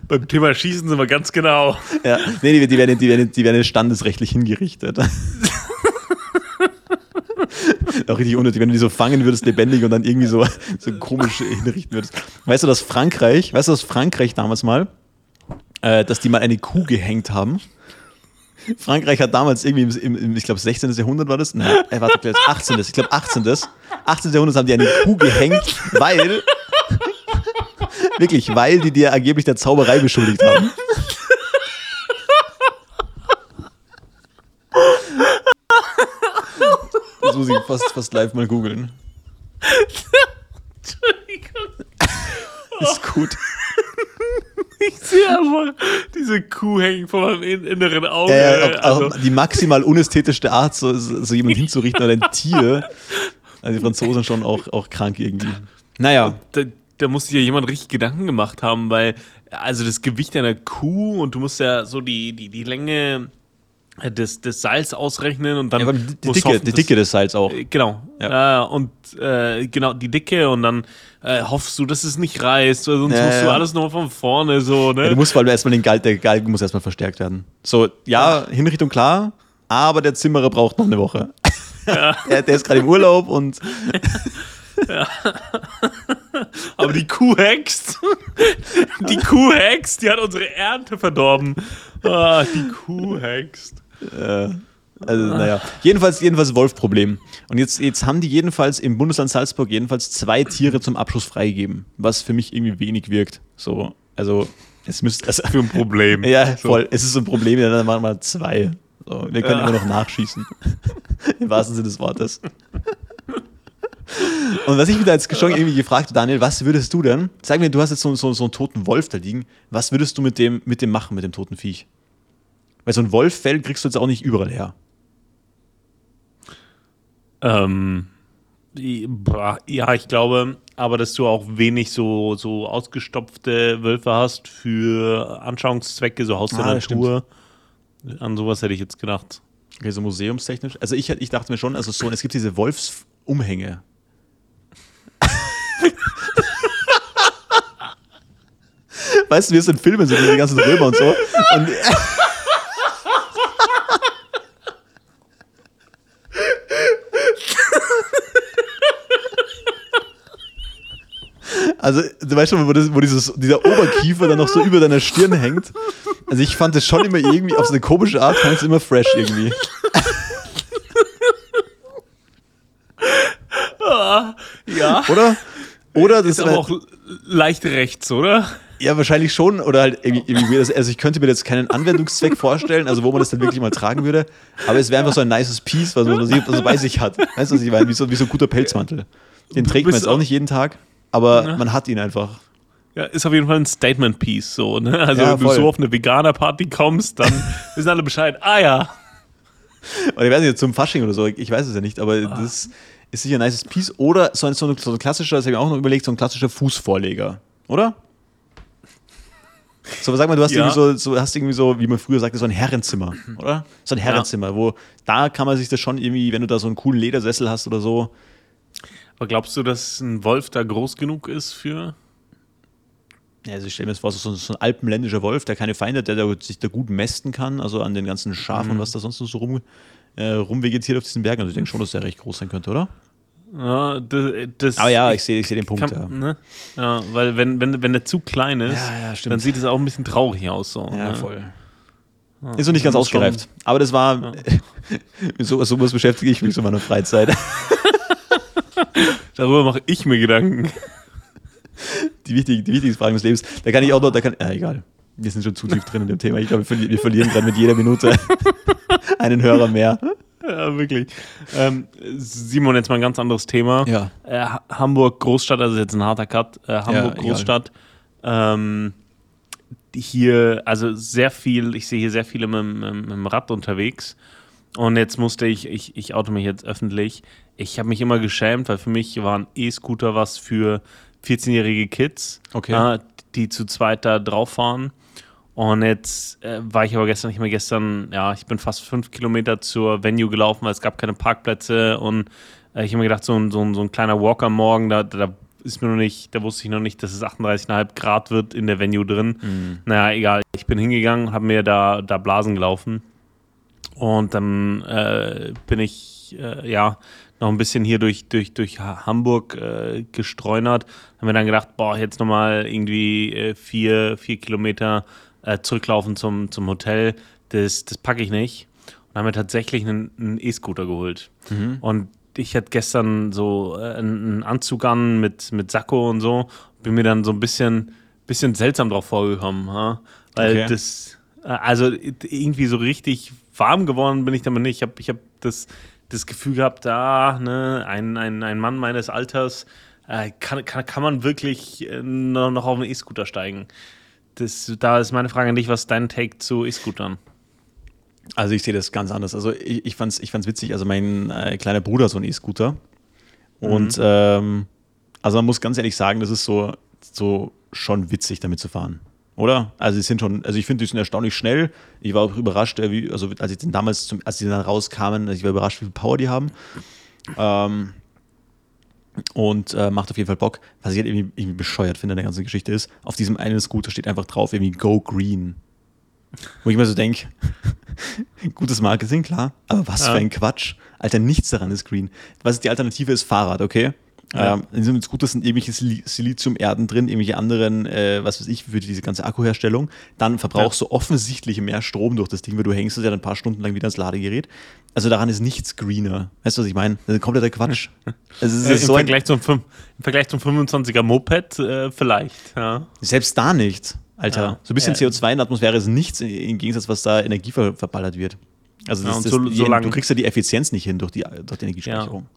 Beim Thema Schießen sind wir ganz genau. Ja, nee, die, die, werden, die, werden, die werden standesrechtlich hingerichtet. Auch richtig unnötig, wenn du die so fangen würdest, lebendig und dann irgendwie so, so komisch hinrichten würdest. Weißt du, dass Frankreich, weißt du, dass Frankreich damals mal, äh, dass die mal eine Kuh gehängt haben? Frankreich hat damals irgendwie im, im ich glaube, 16. Jahrhundert war das. Nein, äh, warte, jetzt 18. Ich glaube, 18. 18. Jahrhundert haben die eine Kuh gehängt, weil. wirklich, weil die dir angeblich der Zauberei beschuldigt haben. Ich fast, fast live mal googeln. Entschuldigung. Ist gut. Ich sehe einfach diese Kuh hängen vor meinem in- inneren Auge. Äh, auch, auch also, die maximal unästhetischste Art, so, so so jemand hinzurichten oder ein Tier. Also die Franzosen schon auch, auch krank irgendwie. Naja, da, da muss sich ja jemand richtig Gedanken gemacht haben, weil also das Gewicht einer Kuh und du musst ja so die, die, die Länge des, des Seils ausrechnen und dann ja, die, die, Dicke, hoffen, die Dicke des Seils auch. Äh, Genau. Ja. Äh, und äh, genau, die Dicke und dann äh, hoffst du, dass es nicht reißt, weil sonst Ja, musst du ja. alles nochmal von vorne so, ne? Ja, du musst vor allem erstmal den Galgen, der Galgen muss erstmal verstärkt werden. So, ja, Hinrichtung klar, aber der Zimmerer braucht noch eine Woche. der, der ist gerade im Urlaub und Aber die Kuh hext. die Kuh hext, die hat unsere Ernte verdorben. Ah, die Kuh hext. Also, naja. Jedenfalls, jedenfalls Wolf-Problem. Und jetzt, jetzt haben die jedenfalls im Bundesland Salzburg jedenfalls zwei Tiere zum Abschuss freigegeben, was für mich irgendwie wenig wirkt. So, also, es müsste. Also, Für ein Problem. ja, voll. Es ist so ein Problem, dann machen wir zwei. So, wir können Ja. immer noch nachschießen. Im wahrsten Sinne des Wortes. Und was ich mir da jetzt schon irgendwie gefragt habe, Daniel, was würdest du denn? Sag mir, du hast jetzt so, so, so einen toten Wolf da liegen. Was würdest du mit dem, mit dem machen, mit dem toten Viech? Weil so ein Wolffell kriegst du jetzt auch nicht überall her. Ähm, ja, ich glaube, aber dass du auch wenig so, so ausgestopfte Wölfe hast für Anschauungszwecke, so Haus der Ah, Natur. An sowas hätte ich jetzt gedacht. Okay, so museumstechnisch. Also ich, ich dachte mir schon, also so, es gibt diese Wolfsumhänge. weißt du, wie es in Filmen sind, diese ganzen Römer und so. Und, Also, du weißt schon, wo, das, wo dieses, dieser Oberkiefer dann noch so über deiner Stirn hängt. Also, ich fand das schon immer irgendwie, auf so eine komische Art, fand es immer fresh irgendwie. Ja. Oder? Oder das Ist aber auch leicht rechts, oder? Ja, wahrscheinlich schon. Oder halt irgendwie, irgendwie weird. Also ich könnte mir jetzt keinen Anwendungszweck vorstellen, also wo man das dann wirklich mal tragen würde. Aber es wäre einfach so ein nices Piece, was man so, bei sich hat. Weißt du, was ich meine? Wie so, wie so ein guter Pelzmantel. Den trägt man jetzt auch- nicht jeden Tag, aber man hat ihn einfach. Ja, ist auf jeden Fall ein Statement-Piece, so, ne? Also, Ja, wenn du so auf eine Veganer-Party kommst, dann wissen alle Bescheid. Ah ja. Oder ich weiß nicht, zum Fasching oder so, ich weiß es ja nicht, aber das ist sicher ein nices Piece. Oder so ein, so ein, so ein klassischer, das habe ich mir auch noch überlegt, so ein klassischer Fußvorleger. Oder? So, sag mal, du hast, Ja. irgendwie so, so, hast irgendwie so, wie man früher sagte, so ein Herrenzimmer, oder? So ein Herrenzimmer, wo da kann man sich das schon irgendwie, wenn du da so einen coolen Ledersessel hast oder so, Aber glaubst du, dass ein Wolf da groß genug ist für. Ja, also ich stelle mir jetzt vor, so, so ein alpenländischer Wolf, der keine Feinde hat, der, da sich da gut mästen kann, also an den ganzen Schafen und was da sonst noch so rum, äh, rumvegetiert auf diesen Bergen. Also ich denke schon, dass der recht groß sein könnte, oder? Ja, das, Aber ja, ich sehe ich seh den Punkt, ja. kann, ne? ja, weil wenn, wenn, wenn der zu klein ist, Ja, ja, dann sieht es auch ein bisschen traurig aus. So, Ja, ne? voll. Ist noch nicht ganz schon- ausgereift. Aber das war, mit so, sowas beschäftige ich mich so in meiner Freizeit. Darüber mache ich mir Gedanken. Die wichtigen, die wichtigsten Fragen des Lebens. Da kann ich auch noch, da kann, ja, egal. Wir sind schon zu tief drin in dem Thema. Ich glaube, wir, wir verlieren gerade mit jeder Minute einen Hörer mehr. Ja, wirklich. Ähm, Simon, jetzt mal ein ganz anderes Thema. Ja. Äh, Ha- Hamburg Großstadt, also jetzt ein harter Cut. Äh, Hamburg egal. Großstadt. Ähm, hier, also sehr viel, ich sehe hier sehr viele mit, dem- mit, dem Rad unterwegs. Und jetzt musste ich, ich, ich oute mich jetzt öffentlich, ich habe mich immer geschämt, weil für mich waren E-Scooter was für 14-jährige Kids, Okay. äh, die zu zweit da drauf fahren. Und jetzt äh, war ich aber gestern nicht mehr gestern, ja, ich bin fast fünf Kilometer zur Venue gelaufen, weil es gab keine Parkplätze und äh, ich habe mir gedacht, so ein, so, ein, so ein kleiner Walk am Morgen, da, da ist mir noch nicht, da wusste ich noch nicht, dass es 38,5 Grad wird in der Venue drin. Naja, egal. Ich bin hingegangen, habe mir da, da Blasen gelaufen. Und dann äh, bin ich, äh, ja, noch ein bisschen hier durch, durch, durch Ha- Hamburg äh, gestreunert. Haben wir dann gedacht, boah, jetzt nochmal irgendwie äh, vier, vier Kilometer äh, zurücklaufen zum, zum Hotel. das, das packe ich nicht. Und haben mir tatsächlich einen einen E-Scooter geholt. Und ich hatte gestern so äh, einen Anzug an mit, mit Sakko und so. Bin mir dann so ein bisschen, bisschen seltsam drauf vorgekommen. Ha? Weil Okay. das, äh, also irgendwie so richtig warm geworden bin ich damit nicht. Ich habe ich hab das, das Gefühl gehabt, da, ne, ein, ein, ein Mann meines Alters, äh, kann, kann, kann man wirklich äh, noch auf einen E-Scooter steigen? Das, da ist meine Frage an dich, was ist dein Take zu E-Scootern? Also ich sehe das ganz anders. Also ich, ich fand es ich fand's witzig. Also mein äh, kleiner Bruder hat so einen E-Scooter. Und Mhm. ähm, also man muss ganz ehrlich sagen, das ist so, so schon witzig, damit zu fahren. Oder? Also die sind schon, also ich finde, die sind erstaunlich schnell. Ich war auch überrascht, äh, wie, also als ich den damals, zum, als die dann rauskamen, also ich war überrascht, wie viel Power die haben. Ähm, und äh, macht auf jeden Fall Bock. Was ich halt irgendwie, irgendwie bescheuert finde an der ganzen Geschichte ist, auf diesem einen Scooter steht einfach drauf irgendwie Go Green. Wo ich mir so denke, gutes Marketing, klar, aber was Ja. für ein Quatsch. Alter, nichts daran ist green. Was ist die Alternative ist Fahrrad, okay? Ja. Ähm, in einem Scooter sind irgendwelche Sil- Siliziumerden drin, irgendwelche anderen, äh, was weiß ich, für diese ganze Akkuherstellung. Dann verbrauchst du offensichtlich mehr Strom durch das Ding, weil du hängst es ja dann ein paar Stunden lang wieder ans Ladegerät. Also daran ist nichts greener. Weißt du, was ich meine? Das ist kompletter Quatsch. Also es Äh, ist Im, so ein, Vergleich zum, Im Vergleich zum 25er Moped äh, vielleicht. Ja. selbst da nicht, Alter. Ja. So ein bisschen Ja. CO2 in der Atmosphäre ist nichts im Gegensatz, was da Energie ver verballert wird. Also Ja, das, das, so- so lang- du kriegst ja die Effizienz nicht hin durch die, durch die Energiespeicherung.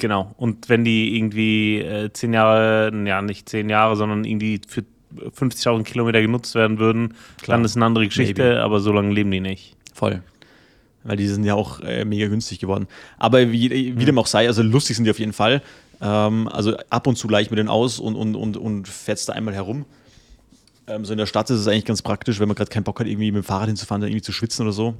Genau. Und wenn die irgendwie äh, zehn Jahre, ja nicht zehn Jahre, sondern irgendwie für 50.000 Kilometer genutzt werden würden, Klar. dann ist eine andere Geschichte, Maybe. aber so lange leben die nicht. Voll. Weil die sind ja auch äh, mega günstig geworden. Aber wie, wie dem auch sei, also lustig sind die auf jeden Fall. Ähm, also ab und zu leicht mit denen aus und, und, und, und fährst da einmal herum. Ähm, so in der Stadt ist es eigentlich ganz praktisch, wenn man gerade keinen Bock hat, irgendwie mit dem Fahrrad hinzufahren, dann irgendwie zu schwitzen oder so.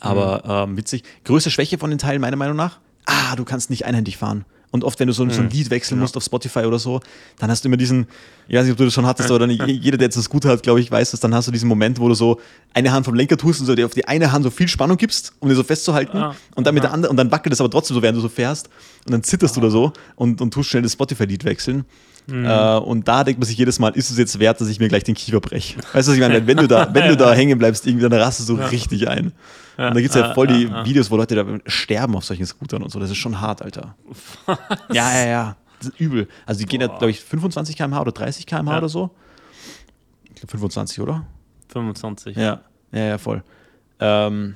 Aber ähm, witzig. Größte Schwäche von den Teilen, meiner Meinung nach, ah, du kannst nicht einhändig fahren. Und oft, wenn du so, ein- so ein Lied wechseln musst auf Spotify oder so, dann hast du immer diesen, ich weiß nicht, ob du das schon hattest, oder nicht, jeder, der jetzt das gut hat, glaube ich, weiß das, dann hast du diesen Moment, wo du so eine Hand vom Lenker tust und so dir auf die eine Hand so viel Spannung gibst, um dir so festzuhalten. Ah, und dann mit ah. der anderen, und dann wackelt es aber trotzdem so, während du so fährst. Und dann zitterst du da so und, und tust schnell das Spotify-Lied wechseln. Mhm. Äh, und da denkt man sich jedes Mal, ist es jetzt wert, dass ich mir gleich den Kiefer breche? Weißt du, was ich meine? Wenn du da, wenn du da hängen bleibst, irgendwie, dann rastest du richtig ein. Ja, und da gibt es ja voll die. Videos, wo Leute da sterben auf solchen Scootern und so. Das ist schon hart, Alter. Ja, ja, ja. Das ist übel. Also die gehen ja, glaube ich, 25 km/h oder 30 km/h Ja. oder so. Ich glaube 25, oder? 25. Ja, ja, ja, voll. Ähm,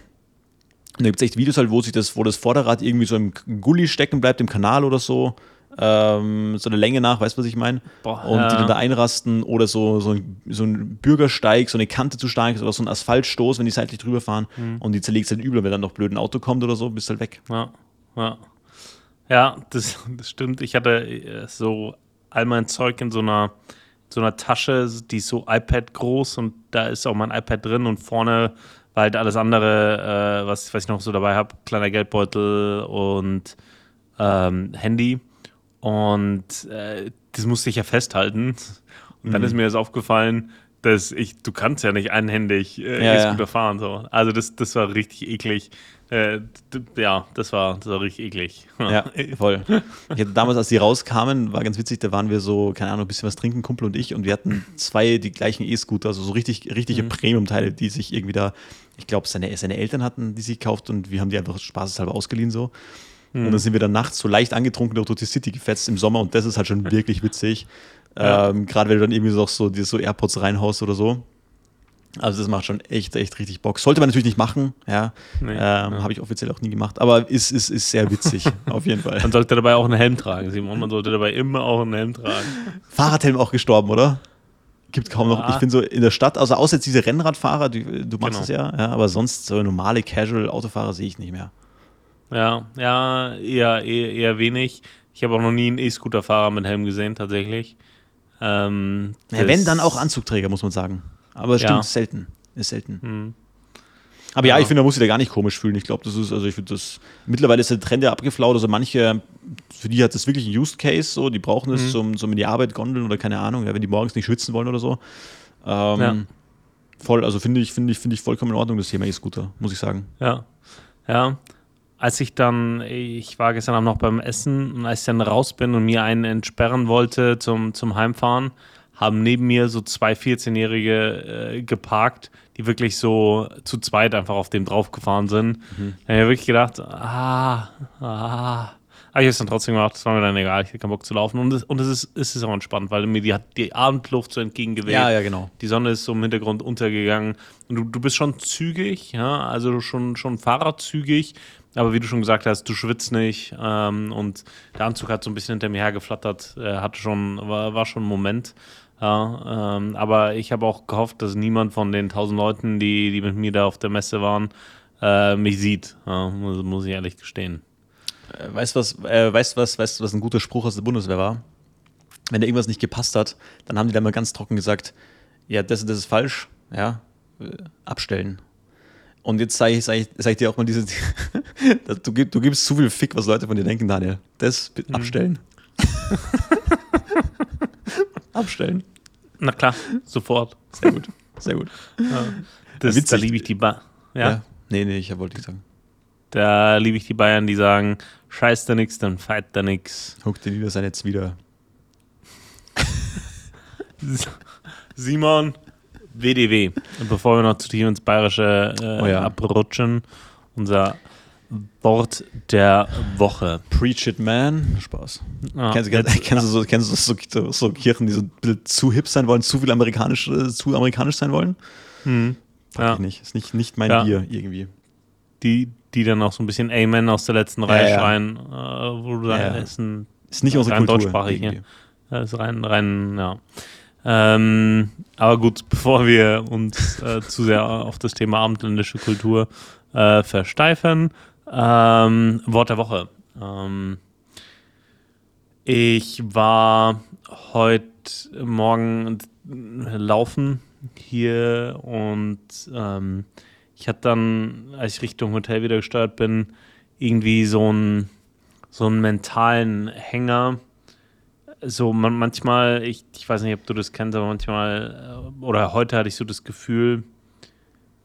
und da gibt es echt Videos halt, wo sich das, wo das Vorderrad irgendwie so im Gully stecken bleibt, im Kanal oder so. Ähm, so eine Länge nach, weißt du, was ich meine? Und die ja. dann da einrasten oder so, so, ein, so ein Bürgersteig, so eine Kante zu stark ist oder so ein Asphaltstoß, wenn die seitlich drüber fahren Mhm. und die zerlegst halt übel, wenn dann noch blöd ein Auto kommt oder so, bist halt weg. Ja, ja. ja das, das stimmt. Ich hatte äh, so all mein Zeug in so einer, so einer Tasche, die ist so iPad groß und da ist auch mein iPad drin und vorne war halt alles andere, äh, was, was ich noch so dabei habe, kleiner Geldbeutel und ähm, Handy. Und äh, das musste ich ja festhalten. Und Mhm. dann ist mir das aufgefallen, dass ich, du kannst ja nicht einhändig äh, Ja, ja. E-Scooter fahren. So. Also das, das war richtig eklig. Äh, ja, das war, das war richtig eklig. Ja, voll. Ich hatte damals, als die rauskamen, war ganz witzig, da waren wir so, keine Ahnung, ein bisschen was trinken, Kumpel und ich, und wir hatten zwei die gleichen E-Scooter, also so richtig, richtige Mhm. Premium-Teile, die sich irgendwie da, ich glaube, seine, seine Eltern hatten die sich gekauft und wir haben die einfach spaßeshalber ausgeliehen so. Mhm. Und dann sind wir dann nachts so leicht angetrunken durch die City gefetzt im Sommer und das ist halt schon wirklich witzig. Ja. Ähm, Gerade wenn du dann irgendwie so, so, dir so AirPods reinhaust oder so. Also das macht schon echt, echt richtig Bock. Sollte man natürlich nicht machen, ja. Nee, ähm, ja. Habe ich offiziell auch nie gemacht. Aber ist, ist, ist sehr witzig, auf jeden Fall. Man sollte dabei auch einen Helm tragen, Simon. Man sollte dabei immer auch einen Helm tragen. Fahrradhelm auch gestorben, oder? Gibt kaum noch. Ja. Ich finde so in der Stadt, also außer jetzt diese Rennradfahrer, die, du machst Genau. es ja, ja, aber sonst so normale Casual-Autofahrer sehe ich nicht mehr. Ja, ja, eher, eher, eher wenig. Ich habe auch noch nie einen E-Scooter-Fahrer mit Helm gesehen, tatsächlich. Ähm, Ja, wenn, dann auch Anzugträger, muss man sagen. Aber es stimmt, Ja. ist selten. Ist selten. Hm. Aber ja, Ja. ich finde, da muss sich da gar nicht komisch fühlen. Ich glaube, das ist, also ich finde das, mittlerweile ist der Trend ja abgeflaut. Also manche, für die hat das wirklich ein Used Case, so, die brauchen es Mhm. zum, zum in die Arbeit gondeln oder keine Ahnung, ja, wenn die morgens nicht schwitzen wollen oder so. Ähm, Ja. Voll, also finde ich, finde ich, finde ich vollkommen in Ordnung, das Thema E-Scooter, muss ich sagen. Ja, ja. Als ich dann, ich war gestern Abend noch beim Essen und als ich dann raus bin und mir einen entsperren wollte zum, zum Heimfahren, haben neben mir so zwei 14-Jährige äh, geparkt, die wirklich so zu zweit einfach auf dem draufgefahren sind. Mhm. Da habe ich wirklich gedacht, ah, ah. Aber ich habe es dann trotzdem gemacht, das war mir dann egal, ich hatte keinen Bock zu laufen. Und es, und es, ist, es ist auch entspannt, weil mir die, die Abendluft so entgegengeweht. Ja, ja, genau. Die Sonne ist so im Hintergrund untergegangen. Und du, du bist schon zügig, ja, also schon, schon fahrradzügig. Aber wie du schon gesagt hast, du schwitzt nicht. Ähm, und der Anzug hat so ein bisschen hinter mir hergeflattert. Er hatte schon, war, war schon ein Moment. Ja, ähm, aber ich habe auch gehofft, dass niemand von den tausend Leuten, die, die mit mir da auf der Messe waren, äh, mich sieht. Ja, muss, muss, ich ehrlich gestehen. Äh, weißt du, was, äh, weißt, was, weißt, was ein guter Spruch aus der Bundeswehr war? Wenn da irgendwas nicht gepasst hat, dann haben die da mal ganz trocken gesagt, ja, das, das ist falsch, ja, äh, abstellen. Und jetzt sage ich, sag ich, sag ich, dir auch mal diese, du, du, gibst zu viel Fick, was Leute von dir denken, Daniel. Das mhm. abstellen. abstellen. Na klar, sofort. Sehr gut, sehr gut. Ja. Das, Witzig. Da liebe ich die ba ja? ja? Nee, nee, ich wollte nicht sagen. Da liebe ich die Bayern, die sagen, scheiß da nix, dann fight da nix. Huck dir sein jetzt wieder. Simon, WDW. Und bevor wir noch zu tief ins Bayerische äh, oh ja. abrutschen, unser Wort der Woche. Preach it, man. Spaß. Ah, kennst, kennst, kennst, du so, kennst du so, so, Kirchen, die so ein bisschen zu hip sein wollen, zu viel amerikanisch, äh, zu amerikanisch sein wollen? Hm. Ja. Ich nicht. Ist nicht, nicht mein ja. Bier irgendwie. Die, die dann auch so ein bisschen Amen aus der letzten Reihe ja, schreien, äh, wo du dann ist, ein, ist nicht unsere rein Kultur. deutschsprachig. Ja. Das ist rein, rein, ja. Ähm, aber gut, bevor wir uns äh, zu sehr auf das Thema abendländische Kultur äh, versteifen, ähm, Wort der Woche. Ähm, ich war heute Morgen laufen hier und ähm, ich hatte dann, als ich Richtung Hotel wieder gesteuert bin, irgendwie so einen so einen mentalen Hänger. So man, manchmal, ich, ich weiß nicht, ob du das kennst, aber manchmal, äh, oder heute hatte ich so das Gefühl,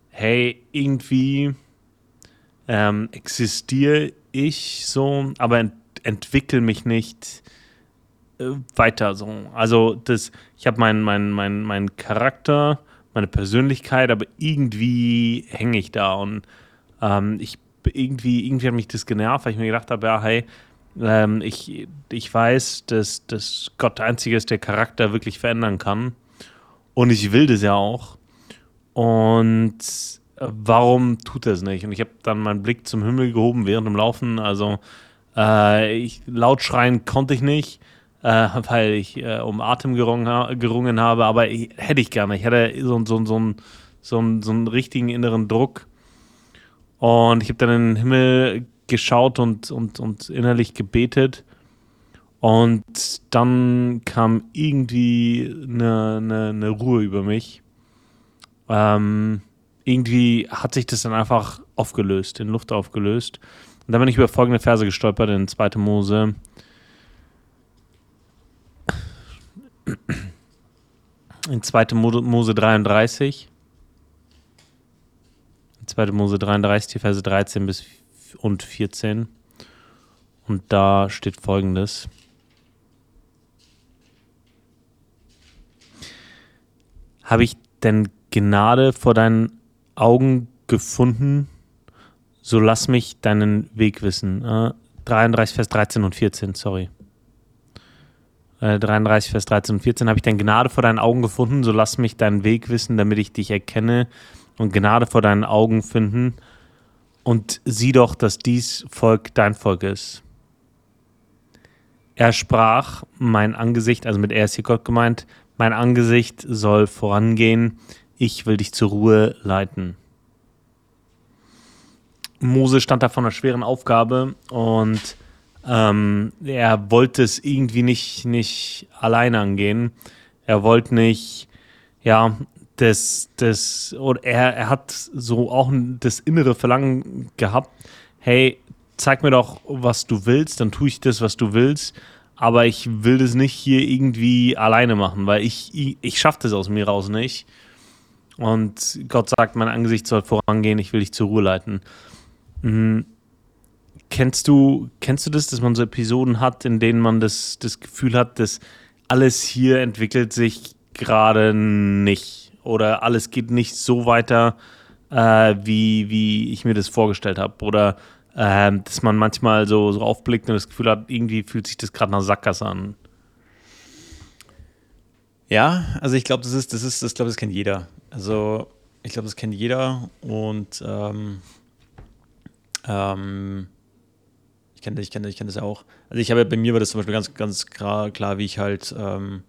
hey, irgendwie ähm, existiere ich so, aber ent entwickle mich nicht äh, weiter so. Also das, ich habe meinen mein, mein, mein Charakter, meine Persönlichkeit, aber irgendwie hänge ich da und ähm, ich irgendwie, irgendwie hat mich das genervt, weil ich mir gedacht habe, ja, hey, ähm, ich, ich weiß, dass, dass Gott der Einzige ist, der Charakter wirklich verändern kann. Und ich will das ja auch. Und warum tut er es nicht? Und ich habe dann meinen Blick zum Himmel gehoben während dem Laufen. Also äh, ich, laut schreien konnte ich nicht, äh, weil ich äh, um Atem gerungen, gerungen habe, aber ich, hätte ich gerne. Ich hätte so, so, so, so, so, so einen richtigen inneren Druck. Und ich habe dann in den Himmel geschaut und, und, und innerlich gebetet. Und dann kam irgendwie eine, eine, eine Ruhe über mich. Ähm, irgendwie hat sich das dann einfach aufgelöst, in Luft aufgelöst. Und dann bin ich über folgende Verse gestolpert in 2. Mose. In 2. Mose 33. In 2. Mose 33, die Verse 13 bis und 14. Und da steht folgendes. Habe ich denn Gnade vor deinen Augen gefunden, so lass mich deinen Weg wissen. Äh, 33, Vers 13 und 14, sorry. Äh, 33, Vers 13 und 14 habe ich deine Gnade vor deinen Augen gefunden, so lass mich deinen Weg wissen, damit ich dich erkenne und Gnade vor deinen Augen finden. Und sieh doch, dass dies Volk dein Volk ist. Er sprach, mein Angesicht, also mit er ist hier Gott gemeint, mein Angesicht soll vorangehen, ich will dich zur Ruhe leiten. Mose stand da vor einer schweren Aufgabe und ähm, er wollte es irgendwie nicht, nicht alleine angehen. Er wollte nicht, ja, das, das, oder er, er hat so auch das innere Verlangen gehabt, hey, zeig mir doch, was du willst, dann tue ich das, was du willst, aber ich will das nicht hier irgendwie alleine machen, weil ich, ich, ich schaffe das aus mir raus nicht. Und Gott sagt, mein Angesicht soll vorangehen, ich will dich zur Ruhe leiten. Mhm. Kennst du, kennst du das, dass man so Episoden hat, in denen man das, das Gefühl hat, dass alles hier entwickelt sich gerade nicht. Oder alles geht nicht so weiter, äh, wie, wie ich mir das vorgestellt habe. Oder äh, dass man manchmal so, so aufblickt und das Gefühl hat, irgendwie fühlt sich das gerade nach Sackgasse an. Ja, also ich glaube, das ist, das ist, das glaube, das kennt jeder. Also ich glaube, das kennt jeder und ähm, ähm, kenne ich kenn, ich kenn das auch. Also ich habe bei mir war das zum Beispiel ganz, ganz klar, klar wie ich halt, ähm,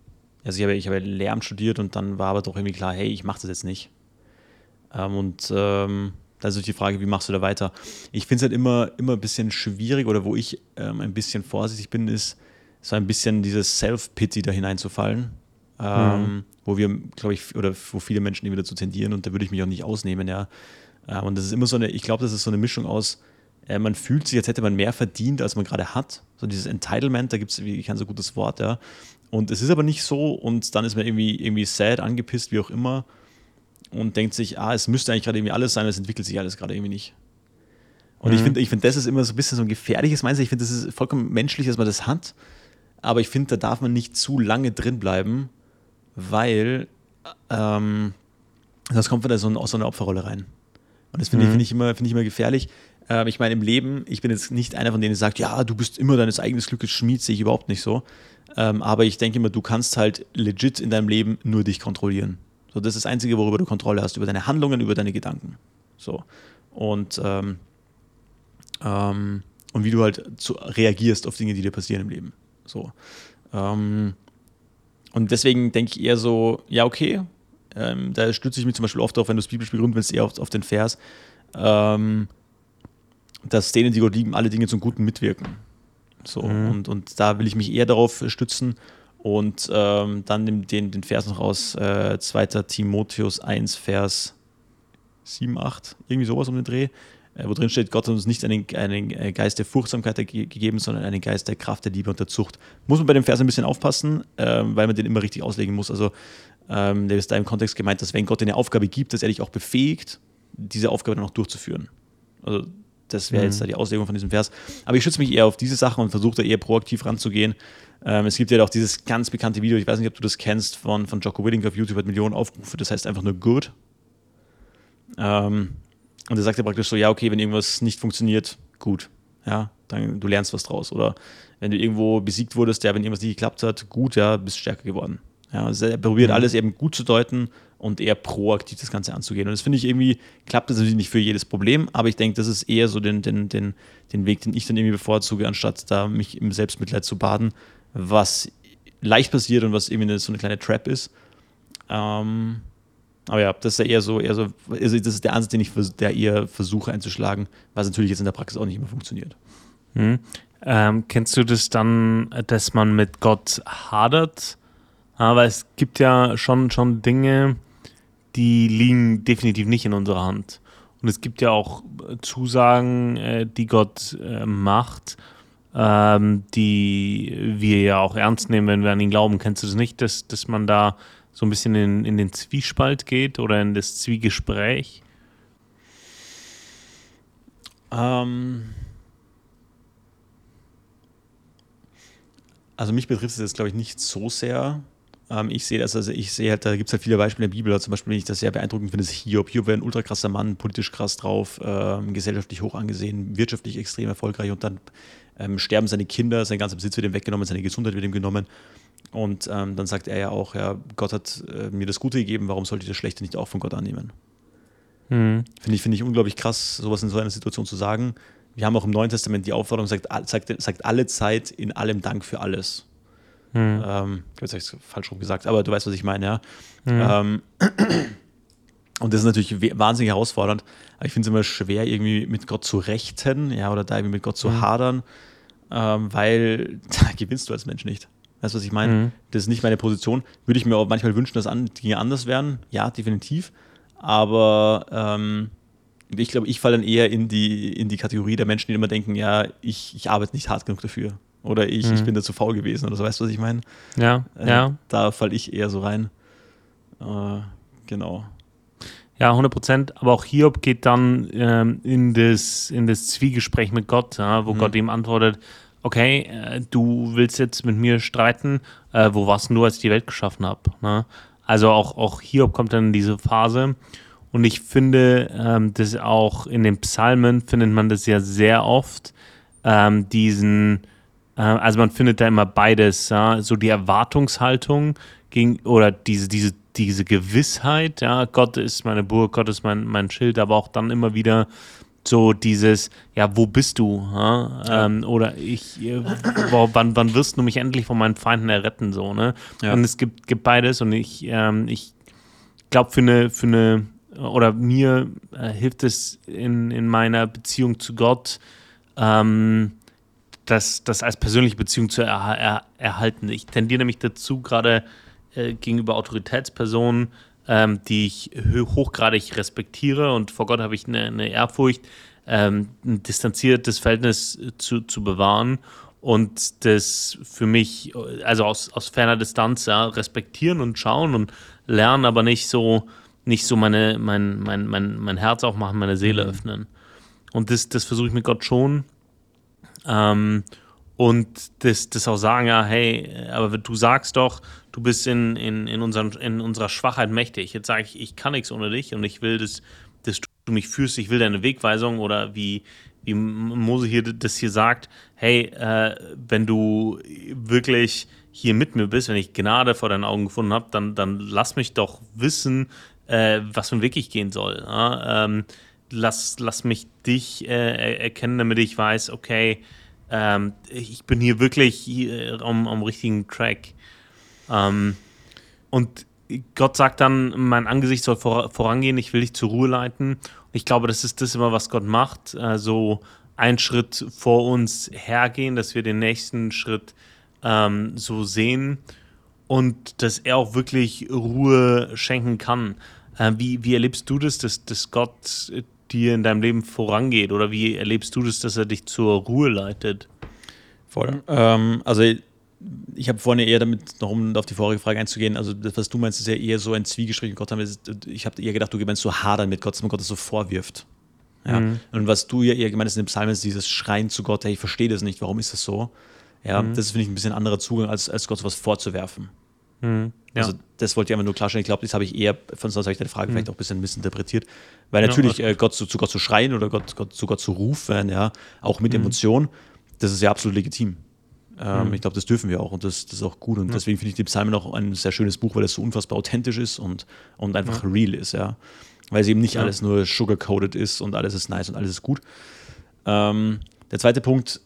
also ich habe, ich habe Lehramt studiert und dann war aber doch irgendwie klar, hey, ich mache das jetzt nicht. Ähm, und ähm, da ist die Frage, wie machst du da weiter? Ich finde es halt immer, immer ein bisschen schwierig oder wo ich ähm, ein bisschen vorsichtig bin, ist so ein bisschen dieses Self-Pity da hineinzufallen. Ähm, mhm. wo wir, glaube ich, oder wo viele Menschen eben dazu tendieren und da würde ich mich auch nicht ausnehmen, ja. Äh, und das ist immer so eine, ich glaube, das ist so eine Mischung aus, äh, man fühlt sich, als hätte man mehr verdient, als man gerade hat. So dieses Entitlement, da gibt es kein so gutes Wort, ja. Und es ist aber nicht so und dann ist man irgendwie, irgendwie sad, angepisst, wie auch immer und denkt sich, ah, es müsste eigentlich gerade irgendwie alles sein, es entwickelt sich alles gerade irgendwie nicht. Und mhm. ich finde, ich find, das ist immer so ein bisschen so ein gefährliches Mindset. Ich finde, das ist vollkommen menschlich, dass man das hat. Aber ich finde, da darf man nicht zu lange drin bleiben, weil ähm, das kommt wieder so aus so einer Opferrolle rein. Und das finde mhm. ich, find ich, immer, find ich immer gefährlich. Ähm, ich meine, im Leben, ich bin jetzt nicht einer von denen, der sagt, ja, du bist immer deines eigenen Glückes Schmied, sehe ich überhaupt nicht so. Ähm, aber ich denke immer, du kannst halt legit in deinem Leben nur dich kontrollieren. So, das ist das Einzige, worüber du Kontrolle hast, über deine Handlungen, über deine Gedanken. So. Und, ähm, ähm, und wie du halt zu, reagierst auf Dinge, die dir passieren im Leben. So. Ähm, und deswegen denke ich eher so, ja, okay, ähm, da stütze ich mich zum Beispiel oft auf, wenn du das Bibelspiel rundbindest, eher auf, auf den Vers, ähm, dass denen, die Gott lieben, alle Dinge zum Guten mitwirken. So, mhm. und, und da will ich mich eher darauf stützen und ähm, dann den, den, den Vers noch aus äh, 2. Timotheus 1, Vers 7, 8, irgendwie sowas um den Dreh, äh, wo drin steht, Gott hat uns nicht einen, einen äh, Geist der Furchtsamkeit gegeben, sondern einen Geist der Kraft, der Liebe und der Zucht. Muss man bei dem Vers ein bisschen aufpassen, ähm, weil man den immer richtig auslegen muss. Also ähm, der ist da im Kontext gemeint, dass wenn Gott dir eine Aufgabe gibt, dass er dich auch befähigt, diese Aufgabe dann auch durchzuführen. Also das wäre mhm. jetzt da die Auslegung von diesem Vers. Aber ich schütze mich eher auf diese Sachen und versuche da eher proaktiv ranzugehen. Ähm, es gibt ja auch dieses ganz bekannte Video, ich weiß nicht, ob du das kennst, von, von Jocko Willink auf YouTube, hat Millionen Aufrufe, das heißt einfach nur good. Ähm, und er sagt ja praktisch so, ja, okay, wenn irgendwas nicht funktioniert, gut. Ja, dann du lernst was draus. Oder wenn du irgendwo besiegt wurdest, ja, wenn irgendwas nicht geklappt hat, gut, ja, bist stärker geworden. Ja, also er probiert mhm. alles eben gut zu deuten und eher proaktiv das Ganze anzugehen. Und das finde ich irgendwie, klappt das natürlich nicht für jedes Problem, aber ich denke, das ist eher so den, den, den, den Weg, den ich dann irgendwie bevorzuge, anstatt da mich im Selbstmitleid zu baden, was leicht passiert und was irgendwie so eine kleine Trap ist. Ähm, aber ja, das ist ja eher so, eher so, also das ist der Ansatz, den ich der eher versuche einzuschlagen, was natürlich jetzt in der Praxis auch nicht immer funktioniert. Hm. Ähm, kennst du das dann, dass man mit Gott hadert? Aber es gibt ja schon, schon Dinge, die liegen definitiv nicht in unserer Hand. Und es gibt ja auch Zusagen, äh, die Gott äh, macht, ähm, die wir ja auch ernst nehmen, wenn wir an ihn glauben. Kennst du das nicht, dass, dass man da so ein bisschen in, in den Zwiespalt geht oder in das Zwiegespräch? Ähm also mich betrifft es jetzt, glaube ich, nicht so sehr. Ähm, ich sehe das, also ich sehe halt, da gibt es halt viele Beispiele in der Bibel, zum Beispiel, wenn ich das sehr beeindruckend finde, ist Hiob. Hiob wäre ein ultra krasser Mann, politisch krass drauf, ähm, gesellschaftlich hoch angesehen, wirtschaftlich extrem erfolgreich und dann ähm, sterben seine Kinder, sein ganzer Besitz wird ihm weggenommen, seine Gesundheit wird ihm genommen. Und ähm, dann sagt er ja auch, ja, Gott hat äh, mir das Gute gegeben, warum sollte ich das Schlechte nicht auch von Gott annehmen? Mhm. Finde ich, find ich unglaublich krass, sowas in so einer Situation zu sagen. Wir haben auch im Neuen Testament die Aufforderung, sagt, sagt, sagt alle Zeit in allem Dank für alles. Mhm. Ähm, ich habe es falsch rum gesagt, aber du weißt, was ich meine, ja. Mhm. Ähm, und das ist natürlich wahnsinnig herausfordernd. Aber ich finde es immer schwer, irgendwie mit Gott zu rechten, ja, oder da irgendwie mit Gott zu mhm. hadern, ähm, weil da gewinnst du als Mensch nicht. Weißt du, was ich meine? Mhm. Das ist nicht meine Position. Würde ich mir auch manchmal wünschen, dass Dinge anders wären. Ja, definitiv. Aber ähm, ich glaube, ich falle dann eher in die, in die Kategorie der Menschen, die immer denken, ja, ich, ich arbeite nicht hart genug dafür. Oder ich, mhm. ich bin da zu faul gewesen oder so, weißt du, was ich meine? Ja, äh, ja. Da falle ich eher so rein. Äh, genau. Ja, 100 Prozent. Aber auch Hiob geht dann ähm, in, das, in das Zwiegespräch mit Gott, ja, wo mhm. Gott ihm antwortet, okay, äh, du willst jetzt mit mir streiten, äh, wo warst du, als ich die Welt geschaffen habe? Ne? Also auch, auch Hiob kommt dann in diese Phase. Und ich finde, ähm, dass auch in den Psalmen findet man das ja sehr oft, ähm, diesen, also man findet da immer beides, ja? so die Erwartungshaltung gegen, oder diese, diese, diese Gewissheit, ja, Gott ist meine Burg, Gott ist mein, mein Schild, aber auch dann immer wieder so dieses, ja, wo bist du? Ja? Ja. Ähm, oder ich, äh, wo, wann, wann wirst du mich endlich von meinen Feinden erretten? So, ne? Ja. Und es gibt, gibt beides und ich, ähm, ich glaube, für eine, für eine, oder mir äh, hilft es in, in meiner Beziehung zu Gott, ähm, das, das als persönliche Beziehung zu er, er, erhalten. Ich tendiere nämlich dazu, gerade äh, gegenüber Autoritätspersonen, ähm, die ich hochgradig respektiere und vor Gott habe ich eine, eine Ehrfurcht, ähm, ein distanziertes Verhältnis zu, zu bewahren und das für mich, also aus, aus ferner Distanz, ja, respektieren und schauen und lernen, aber nicht so, nicht so meine, mein, mein, mein, mein Herz aufmachen, meine Seele mhm. öffnen. Und das, das versuche ich mit Gott schon. Ähm, und das, das auch sagen, ja, hey, aber du sagst doch, du bist in, in, in, unseren, in unserer Schwachheit mächtig. Jetzt sage ich, ich kann nichts ohne dich und ich will, dass, dass du mich führst, ich will deine Wegweisung oder wie, wie Mose hier das hier sagt, hey, äh, wenn du wirklich hier mit mir bist, wenn ich Gnade vor deinen Augen gefunden habe, dann, dann lass mich doch wissen, äh, was für einen Weg ich gehen soll. Ja? Ähm, lass, lass mich dich äh, erkennen, damit ich weiß, okay, ähm, ich bin hier wirklich hier am, am richtigen Track. Ähm, und Gott sagt dann, mein Angesicht soll vor, vorangehen, ich will dich zur Ruhe leiten. Und ich glaube, das ist das immer, was Gott macht. Äh, so einen Schritt vor uns hergehen, dass wir den nächsten Schritt ähm, so sehen und dass er auch wirklich Ruhe schenken kann. Äh, wie, wie erlebst du das, dass, dass Gott dir in deinem Leben vorangeht? Oder wie erlebst du das, dass er dich zur Ruhe leitet? Voll. Ähm, also ich habe vorhin eher damit, noch um auf die vorige Frage einzugehen, also das, was du meinst, ist ja eher so ein Zwiegespräch mit Gott. Ich habe eher gedacht, du meinst so hadern mit Gott, dass man Gott das so vorwirft. Ja? Mhm. Und was du ja eher gemeint hast in dem Psalm ist dieses Schreien zu Gott, hey, ich verstehe das nicht, warum ist das so? Ja, mhm. das finde ich ein bisschen anderer Zugang, als, als Gott sowas vorzuwerfen. Mhm. Ja. Also das wollte ich einfach nur klarstellen. Ich glaube, das habe ich eher, von sonst habe ich deine Frage mhm. vielleicht auch ein bisschen missinterpretiert. Weil natürlich ja, äh, Gott zu, zu, Gott zu schreien oder Gott, Gott, zu Gott zu rufen, ja, auch mit mhm. Emotionen, das ist ja absolut legitim. Ähm, mhm. Ich glaube, das dürfen wir auch und das, das ist auch gut. Und deswegen finde ich die Psalmen auch ein sehr schönes Buch, weil es so unfassbar authentisch ist und, und einfach real ist, ja. Weil es eben nicht alles nur sugar-coated ist und alles ist nice und alles ist gut. Ähm, der zweite Punkt,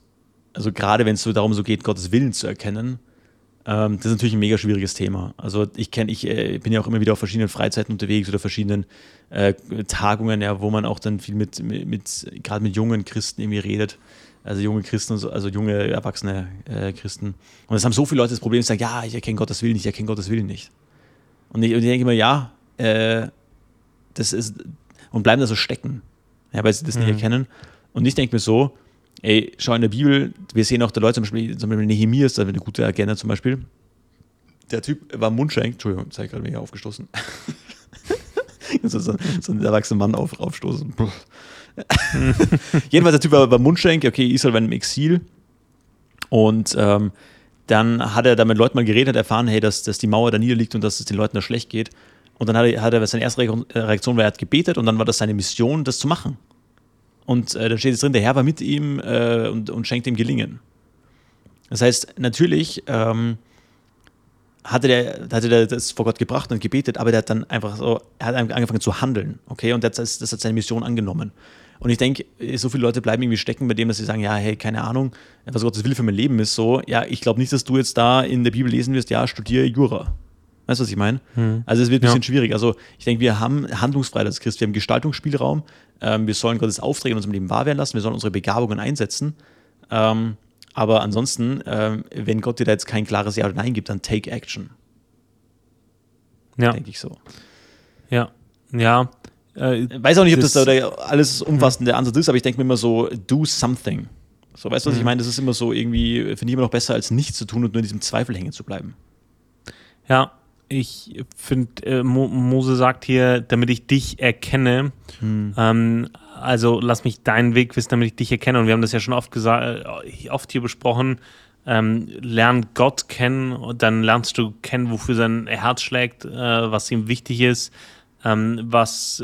also gerade wenn es so darum so geht, Gottes Willen zu erkennen, ähm, das ist natürlich ein mega schwieriges Thema. Also ich kenne, ich äh, bin ja auch immer wieder auf verschiedenen Freizeiten unterwegs oder verschiedenen äh, Tagungen, ja, wo man auch dann viel mit, mit, mit gerade mit jungen Christen irgendwie redet also junge Christen, also junge, erwachsene äh, Christen. Und es haben so viele Leute das Problem, die sagen, ja, ich erkenne Gottes Willen nicht, ich erkenne Gottes Willen nicht. Und ich, und ich denke immer, ja, äh, das ist, und bleiben da so stecken, ja, weil sie das mhm. nicht erkennen. Und ich denke mir so, ey, schau in der Bibel, wir sehen auch der Leute, zum Beispiel, zum Beispiel Nehemias, da eine gute Agenda zum Beispiel. Der Typ war Mundschenk, Entschuldigung, jetzt habe ich gerade mega aufgestoßen. so, so, so ein erwachsener Mann auf, aufstoßen. Jedenfalls der Typ war, war Mundschenk, okay, Israel war im Exil. Und ähm, dann hat er da mit Leuten mal geredet, hat erfahren, hey, dass, dass die Mauer da niederliegt und dass es den Leuten da schlecht geht. Und dann hat er, hat er seine erste Reaktion war, er hat gebetet und dann war das seine Mission, das zu machen. Und äh, da steht jetzt drin, der Herr war mit ihm äh, und, und schenkt ihm Gelingen. Das heißt, natürlich ähm, hatte der, hatte der das vor Gott gebracht und gebetet, aber der hat dann einfach so, er hat angefangen zu handeln, okay, und das, das hat seine Mission angenommen. Und ich denke, so viele Leute bleiben irgendwie stecken bei dem, dass sie sagen, ja, hey, keine Ahnung, was Gottes Wille für mein Leben ist, so, ja, ich glaube nicht, dass du jetzt da in der Bibel lesen wirst, ja, studiere Jura. Weißt du, was ich meine? Hm. Also es wird ein bisschen ja. schwierig. Also ich denke, wir haben Handlungsfreiheit als Christ, wir haben Gestaltungsspielraum, ähm, wir sollen Gottes Aufträge in unserem Leben wahr werden lassen, wir sollen unsere Begabungen einsetzen. Ähm, aber ansonsten, ähm, wenn Gott dir da jetzt kein klares Ja oder Nein gibt, dann take action. Ja. Denke ich so. Ja. Ja. Äh, Weiß auch nicht, ob das, das da alles umfassende Ansatz ist, aber ich denke mir immer so, do something. So, weißt du, was ich mhm. meine? Das ist immer so irgendwie, finde ich immer noch besser, als nichts zu tun und nur in diesem Zweifel hängen zu bleiben. Ja, ich finde, äh, Mo Mose sagt hier, damit ich dich erkenne, hm. ähm, also lass mich deinen Weg wissen, damit ich dich erkenne. Und wir haben das ja schon oft gesagt, äh, oft hier besprochen, ähm, lern Gott kennen und dann lernst du kennen, wofür sein Herz schlägt, äh, was ihm wichtig ist, ähm, was,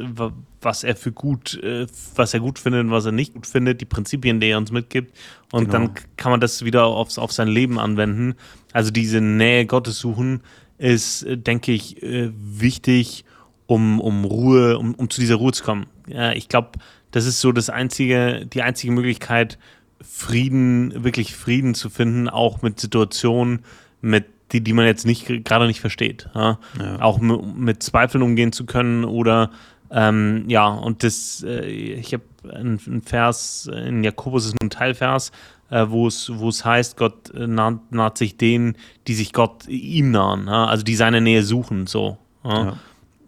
was er für gut, äh, was er gut findet und was er nicht gut findet, die Prinzipien, die er uns mitgibt. Und genau. dann kann man das wieder aufs, auf sein Leben anwenden. Also diese Nähe Gottes suchen ist, äh, denke ich, äh, wichtig, um, um Ruhe, um, um zu dieser Ruhe zu kommen. Ich glaube, das ist so das einzige, die einzige Möglichkeit, Frieden, wirklich Frieden zu finden, auch mit Situationen, mit die, die man jetzt nicht gerade nicht versteht. Ja? Ja. Auch mit Zweifeln umgehen zu können oder ähm, ja, und das, äh, ich habe einen, Vers in Jakobus ist ein Teilvers, äh, wo es heißt, Gott äh, naht, naht, sich denen, die sich Gott ihm nahen, ja? also die seine Nähe suchen, so.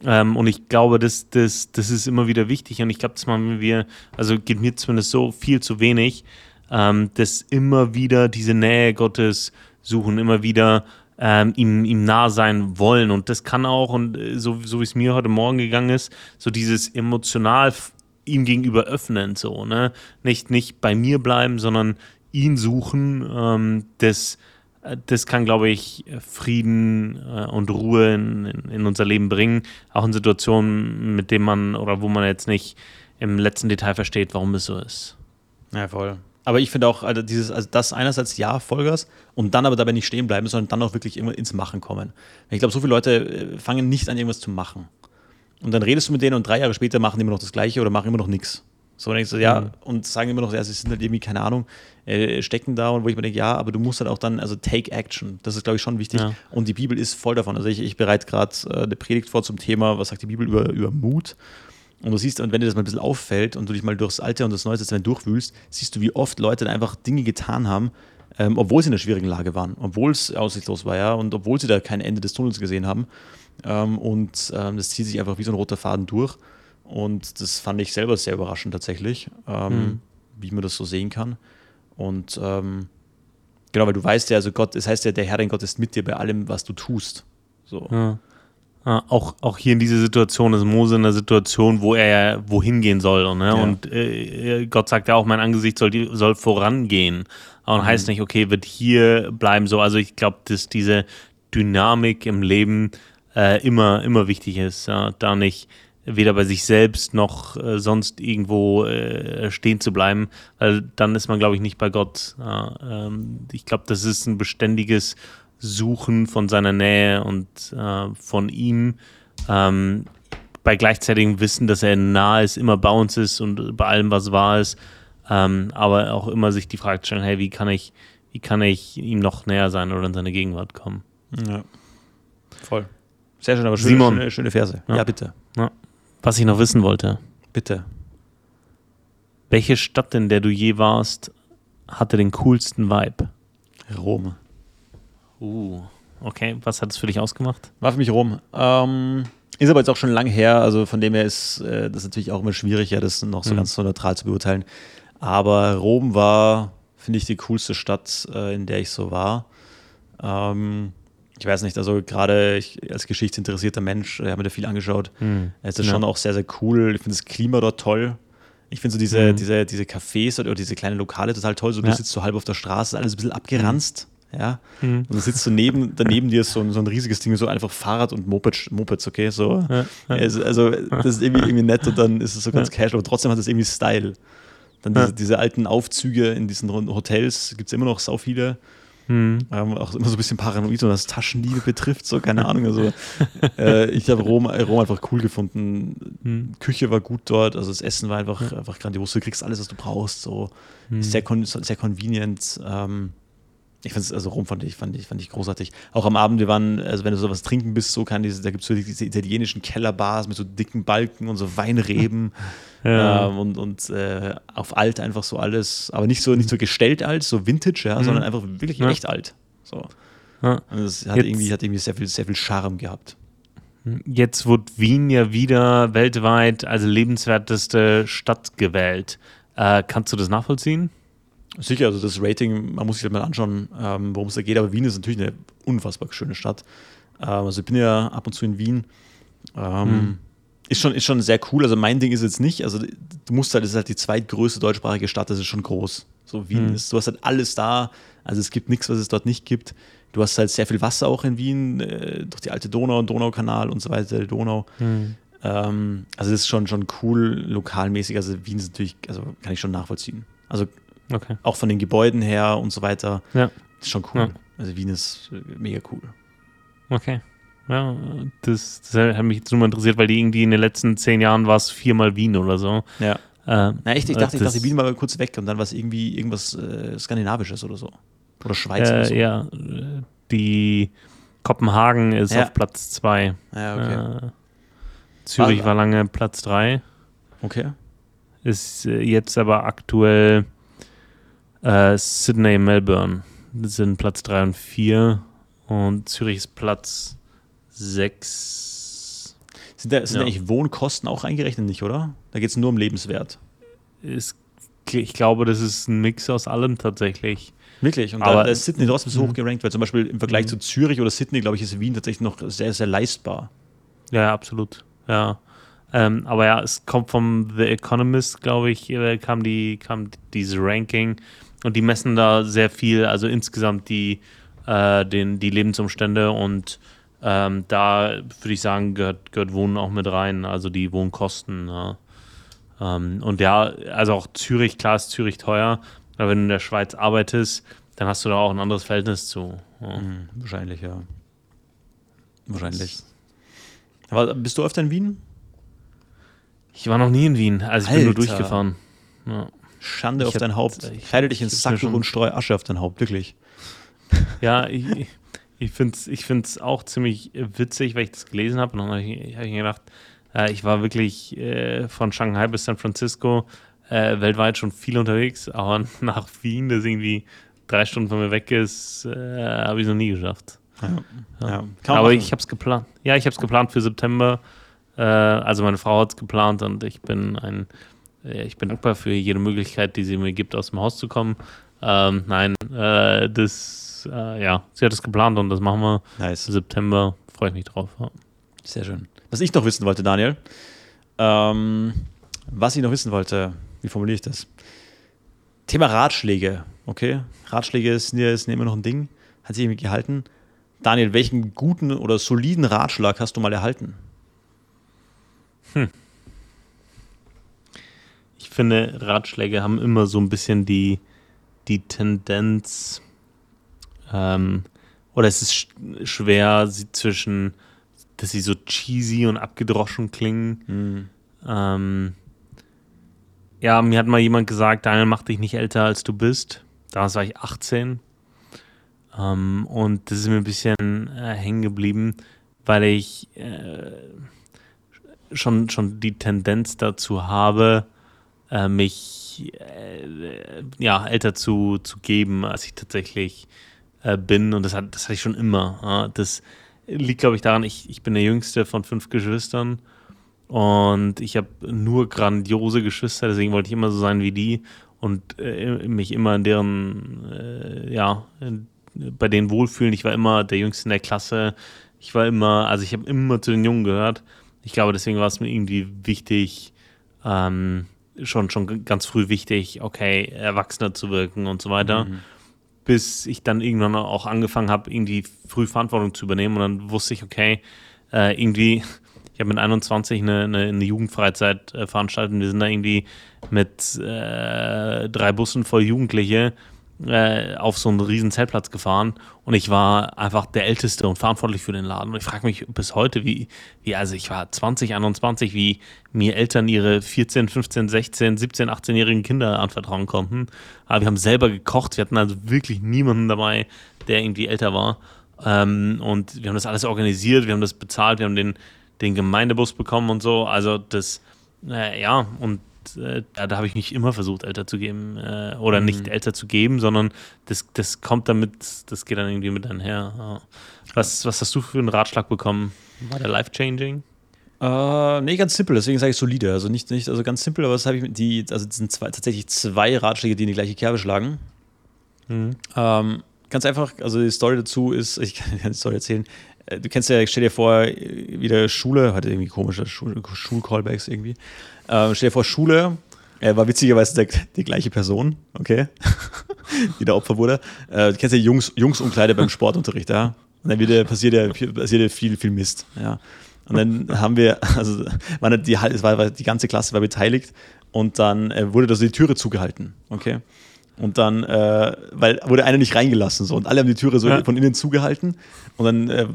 Ähm, und ich glaube, das, das, das ist immer wieder wichtig und ich glaube, dass man wir, also geht mir zumindest so viel zu wenig, ähm, dass immer wieder diese Nähe Gottes suchen, immer wieder ähm, ihm, ihm nah sein wollen. Und das kann auch, und äh, so, so wie es mir heute Morgen gegangen ist, so dieses emotional ihm gegenüber öffnen, so, ne? Nicht, nicht bei mir bleiben, sondern ihn suchen, ähm, das, äh, das kann, glaube ich, Frieden äh, und Ruhe in, in, unser Leben bringen. Auch in Situationen, mit denen man oder wo man jetzt nicht im letzten Detail versteht, warum es so ist. Ja, voll. Aber ich finde auch, also dieses, also das einerseits ja, Vollgas und dann aber dabei nicht stehen bleiben, sondern dann auch wirklich immer ins Machen kommen. Ich glaube, so viele Leute äh, fangen nicht an, irgendwas zu machen. Und dann redest du mit denen und drei Jahre später machen die immer noch das Gleiche oder machen immer noch nichts. So, und denkst du, ja, mhm. und sagen immer noch, ja, sie sind halt irgendwie, keine Ahnung, äh, stecken da und wo ich mir denke, ja, aber du musst halt auch dann, also take action. Das ist, glaube ich, schon wichtig. Ja. Und die Bibel ist voll davon. Also ich, ich bereite gerade äh, eine Predigt vor zum Thema, was sagt die Bibel über, über Mut. Und du siehst, und wenn dir das mal ein bisschen auffällt und du dich mal durchs Alte und das Neue Testament durchwühlst, siehst du, wie oft Leute einfach Dinge getan haben, ähm, obwohl sie in einer schwierigen Lage waren, obwohl es aussichtslos war, ja, und obwohl sie da kein Ende des Tunnels gesehen haben. Ähm, und ähm, das zieht sich einfach wie so ein roter Faden durch. Und das fand ich selber sehr überraschend tatsächlich, mhm. wie man das so sehen kann. Und ähm, genau, weil du weißt ja, also Gott, es das heißt ja, der Herr, dein Gott ist mit dir bei allem, was du tust. So. Ja. Ja, auch, auch hier in dieser Situation ist Mose in einer Situation, wo er wohin gehen soll. Ne? Ja. Und äh, Gott sagt ja auch, mein Angesicht soll, soll vorangehen. Und mhm. heißt nicht, okay, wird hier bleiben so. Also ich glaube, dass diese Dynamik im Leben äh, immer, immer wichtig ist. Ja? Da nicht weder bei sich selbst noch äh, sonst irgendwo äh, stehen zu bleiben, weil dann ist man, glaube ich, nicht bei Gott. Ja, ähm, ich glaube, das ist ein beständiges Suchen von seiner Nähe und äh, von ihm. Ähm, bei gleichzeitigem Wissen, dass er nahe ist, immer bei uns ist und bei allem, was wahr ist. Ähm, aber auch immer sich die Frage stellen, hey, wie kann ich, wie kann ich ihm noch näher sein oder in seine Gegenwart kommen? Ja. Voll. Sehr schön, aber schöne, Simon. schöne, schöne Verse. Ja, ja bitte. Ja. Was ich noch wissen wollte. Bitte. Welche Stadt, in der du je warst, hatte den coolsten Vibe? Rom. Uh, okay. Was hat es für dich ausgemacht? War für mich Rom. Ähm, ist aber jetzt auch schon lang her, also von dem her ist äh, das natürlich auch immer schwierig, ja, das noch so mhm. ganz so neutral zu beurteilen. Aber Rom war, finde ich, die coolste Stadt, äh, in der ich so war. Ähm, ich weiß nicht, also gerade als geschichtsinteressierter Mensch, ich habe mir da viel angeschaut. Mhm. Es ist ja. schon auch sehr, sehr cool. Ich finde das Klima dort toll. Ich finde so diese, mhm. diese, diese Cafés oder diese kleinen Lokale total toll. So, du ja. sitzt so halb auf der Straße, alles ein bisschen abgeranzt. Ja. Mhm. Und dann sitzt du neben, daneben dir so, so ein riesiges Ding, so einfach Fahrrad und Moped, Mopeds, okay? So. Ja, ja. Also, also, das ist irgendwie, irgendwie nett und dann ist es so ganz casual, aber trotzdem hat es irgendwie Style. Dann diese, diese, alten Aufzüge in diesen Hotels gibt es immer noch sau viele. Mhm. Ähm, auch immer so ein bisschen paranoid, was Taschenliebe betrifft, so keine Ahnung. Also, äh, ich habe Rom, Rom einfach cool gefunden. Mhm. Küche war gut dort, also das Essen war einfach, einfach grandios. Du kriegst alles, was du brauchst, so mhm. sehr, sehr convenient. Ähm, ich finde es, also Rom fand ich, fand ich, fand ich großartig. Auch am Abend, wir waren, also wenn du sowas trinken bist, so kann diese, da gibt es so diese italienischen Kellerbars mit so dicken Balken und so Weinreben ja. ähm, und, und äh, auf alt einfach so alles, aber nicht so, nicht so gestellt alt, so Vintage, ja, mhm. sondern einfach wirklich ja. echt alt. So. Ja. Und das hat Jetzt, irgendwie, hat irgendwie sehr viel, sehr viel Charme gehabt. Jetzt wird Wien ja wieder weltweit als lebenswerteste Stadt gewählt. Äh, kannst du das nachvollziehen? Sicher, also das Rating, man muss sich halt mal anschauen, ähm, worum es da geht, aber Wien ist natürlich eine unfassbar schöne Stadt. Ähm, also ich bin ja ab und zu in Wien. Mhm. ist schon, ist schon sehr cool. Also mein Ding ist jetzt nicht, also du musst halt, das ist halt die zweitgrößte deutschsprachige Stadt, das ist schon groß. So Wien Mhm. ist, du hast halt alles da. Also es gibt nichts, was es dort nicht gibt. Du hast halt sehr viel Wasser auch in Wien, äh, durch die alte Donau und Donaukanal und so weiter, die Donau. Mhm. Ähm, also das ist schon, schon cool, lokalmäßig. Also Wien ist natürlich, also kann ich schon nachvollziehen. Also Okay. auch von den Gebäuden her und so weiter. Ja. Ist schon cool. Ja. Also Wien ist äh, mega cool. Okay. Ja, das, das hat mich jetzt nur mal interessiert, weil die irgendwie in den letzten zehn Jahren war es viermal Wien oder so. Ja. Ähm, Na echt, ich dachte, ich dachte, Wien war kurz weg und dann war es irgendwie irgendwas äh, Skandinavisches oder so. Oder Schweiz oder so. Äh, ja, äh, die Kopenhagen ist Ja. auf Platz zwei. Ja, okay. Äh, Zürich War- war lange Platz drei. okay. Ist äh, jetzt aber aktuell äh, Sydney, Melbourne sind Platz 3 und 4 und Zürich ist Platz 6. Sind da, sind Ja. da eigentlich Wohnkosten auch eingerechnet, nicht, oder? Da geht es nur um Lebenswert. Ist, ich glaube, das ist ein Mix aus allem tatsächlich. Wirklich. Und Aber- da ist Sydney trotzdem so Mhm. hoch gerankt, weil zum Beispiel im Vergleich Mhm. zu Zürich oder Sydney, glaube ich, ist Wien tatsächlich noch sehr, sehr leistbar. Ja, ja, absolut. Ja. Ähm, aber ja, es kommt vom The Economist, glaube ich, äh, kam, die, kam dieses Ranking und die messen da sehr viel, also insgesamt die, äh, den, die Lebensumstände und ähm, da würde ich sagen, gehört, gehört Wohnen auch mit rein, also die Wohnkosten. Ja. Ähm, und ja, also auch Zürich, klar ist Zürich teuer, aber wenn du in der Schweiz arbeitest, dann hast du da auch ein anderes Verhältnis zu. Ja. Mhm, wahrscheinlich, ja. Wahrscheinlich. Aber bist du öfter in Wien? Ich war noch nie in Wien, also ich bin nur Alter. durchgefahren. Ja. Schande Ich auf dein Haupt. ich- Kleide dich ins Sacktuch schon- und streu Asche auf dein Haupt, wirklich. Ja, ich, ich finde es ich find's auch ziemlich witzig, weil ich das gelesen habe. Und dann habe ich, hab ich mir gedacht, äh, ich war wirklich äh, von Shanghai bis San Francisco äh, weltweit schon viel unterwegs, aber nach Wien, das irgendwie drei Stunden von mir weg ist, äh, habe ich noch nie geschafft. Ja. Ja. Ja. Aber ich habe es geplant. Ja, ich habe es geplant für September. Äh, also meine Frau hat es geplant und ich bin ein, ich bin dankbar für jede Möglichkeit, die sie mir gibt, aus dem Haus zu kommen. Ähm, nein, äh, das, äh, ja, sie hat es geplant und das machen wir. Nice. September freue ich mich drauf. Ja. Sehr schön. Was ich noch wissen wollte, Daniel, ähm, was ich noch wissen wollte, wie formuliere ich das? Thema Ratschläge, okay? Ratschläge sind ja immer noch ein Ding, hat sich irgendwie gehalten. Daniel, welchen guten oder soliden Ratschlag hast du mal erhalten? Ich finde, Ratschläge haben immer so ein bisschen die, die Tendenz, ähm, oder es ist sch schwer, sie zwischen, dass sie so cheesy und abgedroschen klingen. Ähm, ja, mir hat mal jemand gesagt, Daniel, mach dich nicht älter, als du bist. Damals war ich 18. Ähm, und das ist mir ein bisschen äh, hängen geblieben, weil ich äh, schon, schon die Tendenz dazu habe, äh, mich äh, ja, älter zu, zu geben, als ich tatsächlich äh, bin. Und das, hat, das hatte ich schon immer. Ja. Das liegt, glaube ich, daran, ich, ich bin der jüngste von fünf Geschwistern. Und ich habe nur grandiose Geschwister, deswegen wollte ich immer so sein wie die und äh, mich immer in deren, äh, ja, in, bei denen wohlfühlen. Ich war immer der Jüngste in der Klasse. Ich war immer, also ich habe immer zu den Jungen gehört. Ich glaube, deswegen war es mir irgendwie wichtig, ähm, schon, schon ganz früh wichtig, okay, erwachsener zu wirken und so weiter. Mhm. Bis ich dann irgendwann auch angefangen habe, irgendwie früh Verantwortung zu übernehmen und dann wusste ich, okay, äh, irgendwie, ich habe mit 21 eine, eine, eine Jugendfreizeit äh, veranstaltet. Wir sind da irgendwie mit äh, drei Bussen voll Jugendliche äh, auf so einen riesen Zeltplatz gefahren und ich war einfach der Älteste und verantwortlich für den Laden. Und ich frage mich bis heute, wie, wie, also ich war 20, 21, wie mir Eltern ihre 14, 15, 16, 17, 18-jährigen Kinder anvertrauen konnten. Aber wir haben selber gekocht, wir hatten also wirklich niemanden dabei, der irgendwie älter war. Ähm, und wir haben das alles organisiert, wir haben das bezahlt, wir haben den, den Gemeindebus bekommen und so. Also das, äh, ja, und äh, da, habe ich mich immer versucht, älter zu geben. Äh, oder nicht älter zu geben, sondern das, das kommt damit, das geht dann irgendwie mit einher. Ja. Was, was hast du für einen Ratschlag bekommen? War der life-changing? Äh, nee, ganz simpel, deswegen sage ich solide. Also nicht, nicht also ganz simpel, aber das habe ich mit die, also es sind zwei, tatsächlich zwei Ratschläge, die in die gleiche Kerbe schlagen. Mhm. Ähm, ganz einfach, also die Story dazu ist, ich kann die Story erzählen. Äh, du kennst ja, stell dir vor, wieder Schule, hatte irgendwie komische Schul Schul-Callbacks irgendwie. Ähm, stell dir vor, Schule, er war witzigerweise der, die gleiche Person, okay, die da Opfer wurde. Äh, du kennst ja Jungs, Jungsumkleide beim Sportunterricht, ja. Und dann wieder passiert ja, passiert ja viel, viel Mist, ja. Und dann haben wir, also war die, es war, die ganze Klasse war beteiligt und dann äh, wurde da so die Türe zugehalten, okay. Und dann, äh, weil wurde einer nicht reingelassen so und alle haben die Türe so ja. von innen zugehalten und dann äh,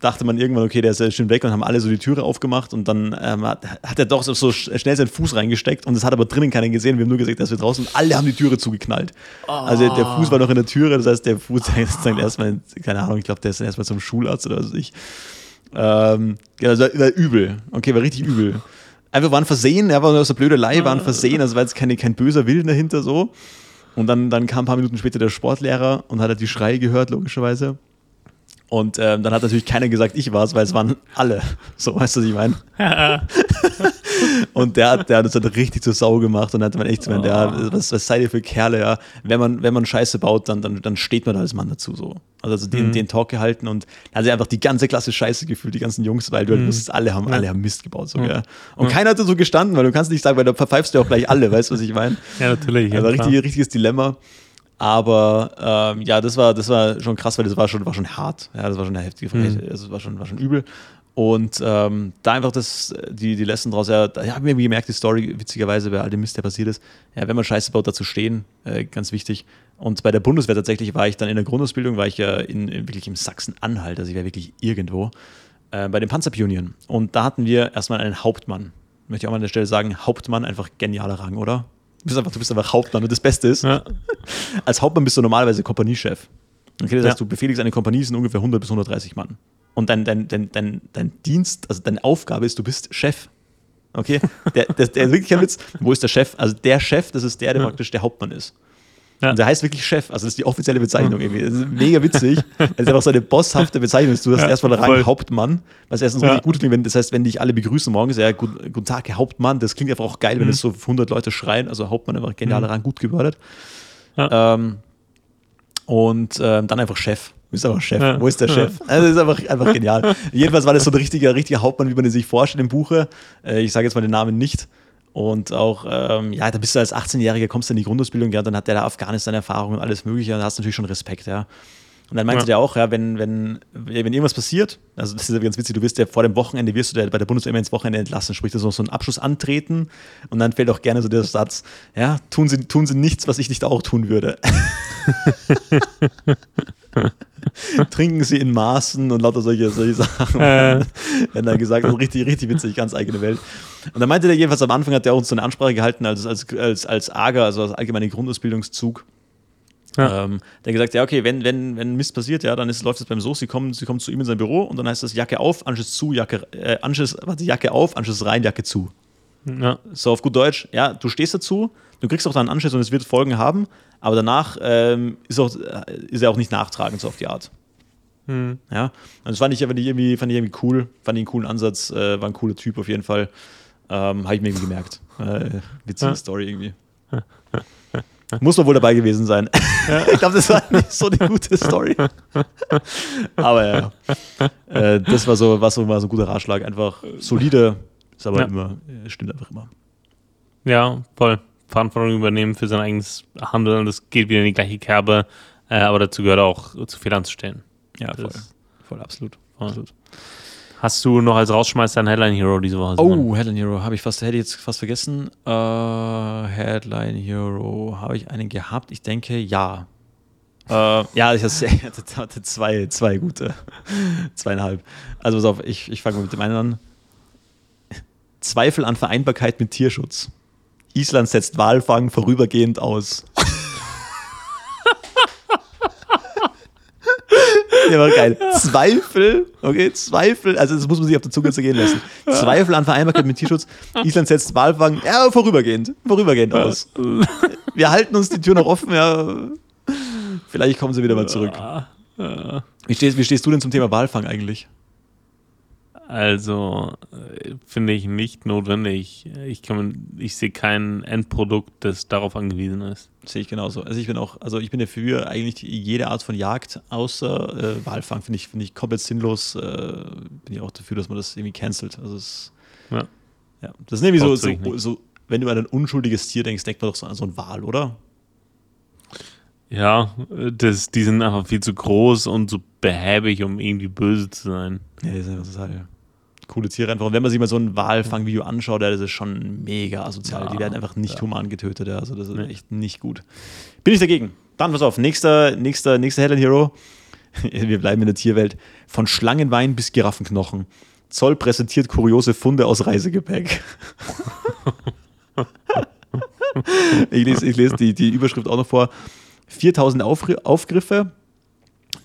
dachte man irgendwann, okay, der ist schon weg und haben alle so die Türe aufgemacht und dann ähm, hat, hat, er doch so, so, schnell seinen Fuß reingesteckt und es hat aber drinnen keiner gesehen. Wir haben nur gesagt, dass wir draußen und alle haben die Türe zugeknallt. Oh. Also der Fuß war noch in der Türe, das heißt, der Fuß ist dann erstmal, keine Ahnung, ich glaube, der ist dann erstmal zum Schularzt oder was weiß ich. Ähm, ja, das war, war übel. Okay, war richtig übel. Einfach war ein Versehen, er war nur so blöde Blödelei, war ein Versehen, also war jetzt keine, kein böser Willen dahinter so. Und dann, dann kam ein paar Minuten später der Sportlehrer und hat halt die Schreie gehört, logischerweise. Und ähm, dann hat natürlich keiner gesagt, ich war es, weil es waren alle. So, weißt du, was ich meine? und der, der hat uns halt richtig zur Sau gemacht und dann hat man echt gemeint, ja, was, was seid ihr für Kerle, ja? Wenn man, wenn man Scheiße baut, dann, dann, dann steht man da als Mann dazu so. Also, also den, mhm. den Talk gehalten und dann hat sich einfach die ganze Klasse Scheiße gefühlt, die ganzen Jungs, weil du halt mhm. wusstest, alle haben, alle haben Mist gebaut. So, mhm. ja. Und keiner hat so gestanden, weil du kannst nicht sagen, weil da verpfeifst du auch gleich alle, weißt du, was ich meine? Ja, natürlich. Also ja, richtig, richtiges Dilemma. Aber ähm, ja, das war, das war schon krass, weil das war schon, war schon hart. Ja, das war schon eine heftige mhm. Also, das war schon, war schon übel. Und ähm, da einfach das, die, die Lesson draus, ja, da habe ich mir gemerkt, die Story, witzigerweise, bei all dem Mist, der passiert ist, ja, wenn man Scheiße baut, dazu stehen, äh, ganz wichtig. Und bei der Bundeswehr tatsächlich war ich dann in der Grundausbildung, war ich ja in, in wirklich im Sachsen-Anhalt, also ich war wirklich irgendwo, äh, bei den Panzerpionieren. Und da hatten wir erstmal einen Hauptmann. Möchte ich auch mal an der Stelle sagen, Hauptmann, einfach genialer Rang, oder? Du bist einfach, du bist einfach Hauptmann und das Beste ist, ja. als Hauptmann bist du normalerweise Kompaniechef. Okay, das ja. heißt, du befehligst eine Kompanie, sind ungefähr 100 bis 130 Mann. Und dein, dein, dein, dein, dein Dienst, also deine Aufgabe ist, du bist Chef. Okay? Der, der, der wirklich kein Witz. Wo ist der Chef? Also der Chef, das ist der, der praktisch der Hauptmann ist. Ja. Und der heißt wirklich Chef, also das ist die offizielle Bezeichnung irgendwie. Das ist mega witzig. Das ist einfach so eine bosshafte Bezeichnung. Du hast ja, erstmal Rang voll. Hauptmann, was erstens ja. richtig gut klingt. Wenn, das heißt, wenn dich alle begrüßen morgens, ja, gut, guten Tag, Herr Hauptmann, das klingt einfach auch geil, mhm. wenn es so 100 Leute schreien. Also Hauptmann einfach genialer mhm. Rang, gut gebördert. Ja. Ähm, und ähm, dann einfach Chef. Du bist einfach Chef. Ja. Wo ist der Chef? Also das ist einfach, einfach genial. Jedenfalls war das so ein richtiger, richtiger Hauptmann, wie man ihn sich vorstellt im Buche. Äh, ich sage jetzt mal den Namen nicht. Und auch, ähm, ja, da bist du als 18-Jähriger, kommst du in die Grundausbildung, ja, dann hat der da Afghanistan-Erfahrung und alles Mögliche, und da hast du natürlich schon Respekt, ja. Und dann meinte ja. der auch, ja, wenn, wenn, wenn irgendwas passiert, also das ist ja ganz witzig, du wirst ja vor dem Wochenende, wirst du bei der Bundeswehr ins Wochenende entlassen, sprich, das ist noch so ein Abschluss antreten und dann fällt auch gerne so der Satz, ja, tun Sie, tun Sie nichts, was ich nicht auch tun würde. Trinken Sie in Maßen und lauter solche, solche Sachen. Äh. Wenn dann gesagt, also richtig, richtig witzig, ganz eigene Welt. Und dann meinte der jedenfalls am Anfang, hat er uns so eine Ansprache gehalten als, als, als, als AGA, also als allgemeine Grundausbildungszug. Ja. Ähm, der gesagt, ja, okay, wenn, wenn, wenn Mist passiert, ja, dann ist, läuft es beim so, sie kommen, sie kommen zu ihm in sein Büro und dann heißt das Jacke auf, Anschluss zu, Jacke, äh, Anschluss, warte, Jacke auf, Anschluss rein, Jacke zu. Ja. So auf gut Deutsch, ja, du stehst dazu, du kriegst auch dann einen Anschluss und es wird Folgen haben, aber danach ähm, ist, auch, ist er auch nicht nachtragend, so auf die Art. Hm. Ja, und das fand ich, fand ich, irgendwie, fand ich irgendwie cool, fand ich einen coolen Ansatz, äh, war ein cooler Typ auf jeden Fall. Ähm, Habe ich mir irgendwie gemerkt. Äh, witzige ja. Story irgendwie. Muss man wohl dabei gewesen sein. Ja. ich glaube, das war nicht so eine gute Story. aber ja, äh, das war so, war so, war so ein guter Ratschlag. Einfach solide, ist aber ja. immer, äh, stimmt einfach immer. Ja, voll. Verantwortung übernehmen für sein eigenes Handeln. Das geht wieder in die gleiche Kerbe, äh, aber dazu gehört auch, zu Fehlern zu stellen. Ja, voll. Voll, absolut. Voll. absolut. Hast du noch als Rausschmeißer einen Headline Hero diese Woche? Oh, Headline Hero habe ich fast, hätte ich jetzt fast vergessen. Uh, Headline Hero, habe ich einen gehabt? Ich denke, ja. Uh, ja, ich hatte zwei, zwei gute. Zweieinhalb. Also pass auf, ich, ich fange mit dem einen an. Zweifel an Vereinbarkeit mit Tierschutz. Island setzt Walfang vorübergehend aus. Ja, war geil. Zweifel, okay, Zweifel, also das muss man sich auf der Zunge zergehen lassen. Zweifel an Vereinbarkeit mit Tierschutz. Island setzt Walfang, ja, vorübergehend, vorübergehend aus. Wir halten uns die Tür noch offen, ja. Vielleicht kommen sie wieder mal zurück. Wie stehst, wie stehst du denn zum Thema Walfang eigentlich? Also äh, finde ich nicht notwendig. Ich, kann, ich sehe kein Endprodukt, das darauf angewiesen ist. Sehe ich genauso. Also ich bin auch, also ich bin dafür eigentlich jede Art von Jagd außer äh, Walfang finde ich, finde ich komplett sinnlos. Äh, bin ich auch dafür, dass man das irgendwie cancelt. Also es, Ja. ja. Das ist nämlich so, so, so, wenn du an ein unschuldiges Tier denkst, denkt man doch so an so einen Wal, oder? Ja, das, die sind einfach viel zu groß und so behäbig, um irgendwie böse zu sein. Ja, die sind total coole Tiere einfach. Und wenn man sich mal so ein Walfangvideo anschaut, das ist schon mega asozial. Ja, die werden einfach nicht ja. human getötet. Also das ist echt nicht gut. Bin ich dagegen. Dann pass auf, nächster, nächster, nächster Helen Hero. Wir bleiben in der Tierwelt. Von Schlangenwein bis Giraffenknochen. Zoll präsentiert kuriose Funde aus Reisegepäck. ich lese, ich lese die, die Überschrift auch noch vor. 4000 Aufri- Aufgriffe.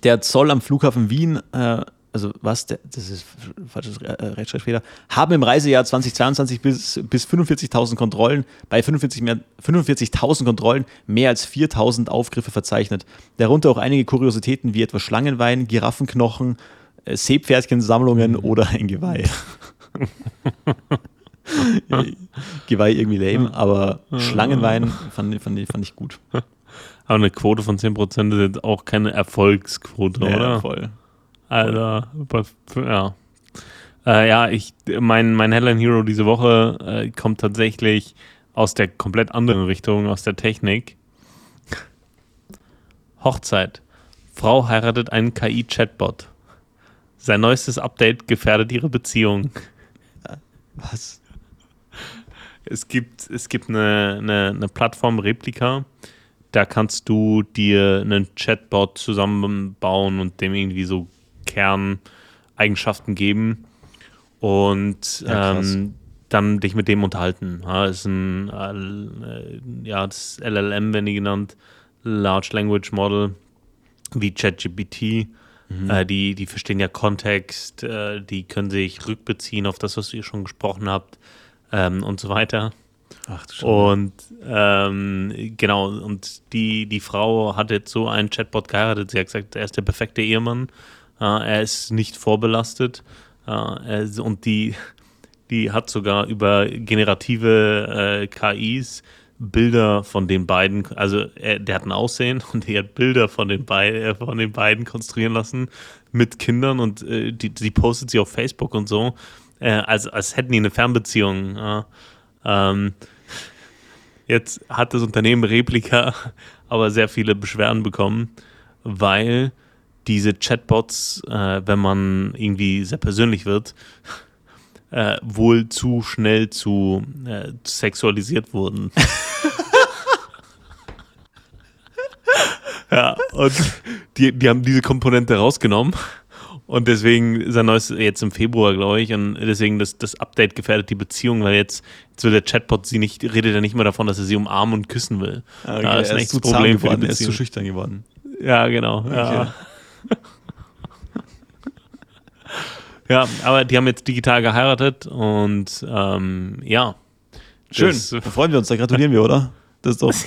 Der Zoll am Flughafen Wien, äh, also was, der, das ist falsches äh, Rechtschreibfehler, haben im Reisejahr 2022 bis, bis 45.000 Kontrollen, bei 45 mehr- 45.000 Kontrollen mehr als 4.000 Aufgriffe verzeichnet. Darunter auch einige Kuriositäten wie etwa Schlangenwein, Giraffenknochen, äh, Seepferdchensammlungen oder ein Geweih. Geweih irgendwie lame, aber Schlangenwein fand, fand, ich- fand ich gut. Aber eine Quote von 10% ist jetzt auch keine Erfolgsquote, Ja, oder? voll. Alter, aber- ja. Äh, ja, ich, mein, mein Headline Hero diese Woche äh, kommt tatsächlich aus der komplett anderen Richtung, aus der Technik. Hochzeit. Frau heiratet einen KI-Chatbot. Sein neuestes Update gefährdet ihre Beziehung. Was? Es gibt, es gibt eine, eine, eine Plattform Replika, da kannst du dir einen Chatbot zusammenbauen und dem irgendwie so Kerneigenschaften geben und Ja, ähm, dann dich mit dem unterhalten. Ja, ist ein äh, ja, das LLM, wenn die genannt, Large Language Model, wie ChatGPT. Äh, die, die verstehen ja Kontext, äh, die können sich rückbeziehen auf das, was ihr schon gesprochen habt ähm, und so weiter. Ach du. Und ähm, genau, und die, die Frau hat jetzt so einen Chatbot geheiratet. Sie hat gesagt, er ist der perfekte Ehemann. Äh, er ist nicht vorbelastet. Äh, er und die, die hat sogar über generative äh, KIs Bilder von den beiden, also er, der hat ein Aussehen und die hat Bilder von den, Bei äh, von den beiden konstruieren lassen mit Kindern und äh, die, die postet sie auf Facebook und so, äh, als, als hätten die eine Fernbeziehung. Ja. Ähm, jetzt hat das Unternehmen Replika aber sehr viele Beschwerden bekommen, weil diese Chatbots, äh, wenn man irgendwie sehr persönlich wird, äh, wohl zu schnell zu äh, sexualisiert wurden. ja, und die, die haben diese Komponente rausgenommen. Und deswegen sein neues jetzt im Februar, glaube ich. Und deswegen das, das Update gefährdet die Beziehung, weil jetzt, jetzt will der Chatbot sie nicht, redet er nicht mehr davon, dass er sie umarmen und küssen will. Okay, ja, das ist er ein echtes Problem für geworden, die er ist zu Beziehung. schüchtern geworden. Ja, genau. Ja. ja, aber die haben jetzt digital geheiratet und ähm, ja. Schön, Das- da freuen wir uns, da gratulieren wir, oder? Das ist doch,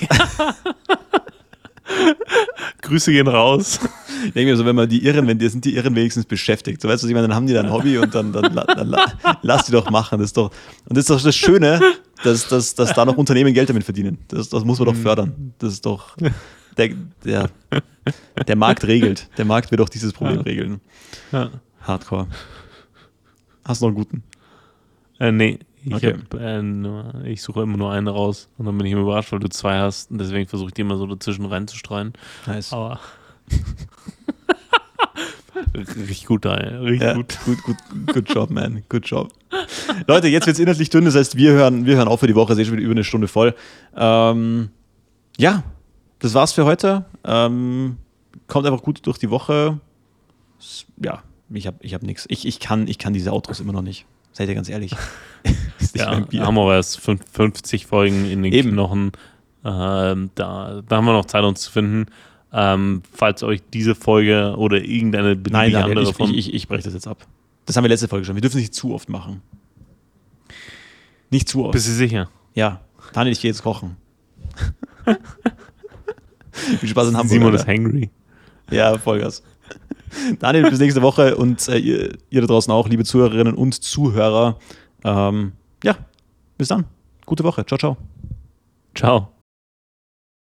Grüße gehen raus. ich denke mir so, wenn man die Irren, wenn die sind die Irren wenigstens beschäftigt. So weißt du, was ich meine, dann haben die da ein Hobby und dann, dann, dann la- lass die doch machen. Das ist doch, und das ist doch das Schöne, dass, dass, dass da noch Unternehmen Geld damit verdienen. Das, das muss man doch fördern. Das ist doch, der, der, der Markt regelt. Der Markt wird auch dieses Problem Ja. regeln. Ja. Hardcore. Hast du noch einen guten? Äh, nee, ich, Okay. hab, äh, ich suche immer nur eine raus und dann bin ich immer überrascht, weil du zwei hast und deswegen versuche ich die immer so dazwischen reinzustreuen. Nice. Aber. Richtig gut, da, ey. richtig Ja, gut. gut, gut, good job, man. Good job. Leute, jetzt wird es inhaltlich dünn, das heißt, wir hören, wir hören auf für die Woche, es ist schon wieder über eine Stunde voll. Ähm, ja, das war's für heute. Ähm, kommt einfach gut durch die Woche. Ja, ich habe ich hab nichts. Ich, ich, kann, ich kann diese Outros immer noch nicht. Seid ihr ganz ehrlich. Ja, haben aber erst fünf- 50 Folgen in den Eben. Knochen. Ähm, da, da haben wir noch Zeit, uns zu finden. Ähm, falls euch diese Folge oder irgendeine Nein, Daniel, andere ich, von. ich, ich, ich breche das jetzt ab. Das haben wir letzte Folge schon. Wir dürfen es nicht zu oft machen. Nicht zu oft. bist du sicher? Ja, Daniel, ich gehe jetzt kochen. Viel Spaß in Hamburg. Simon Alter. ist hangry. Ja, Vollgas. Daniel, bis nächste Woche und äh, ihr, ihr, da draußen auch, liebe Zuhörerinnen und Zuhörer. Ähm, ja, bis dann. Gute Woche. Ciao, ciao. Ciao.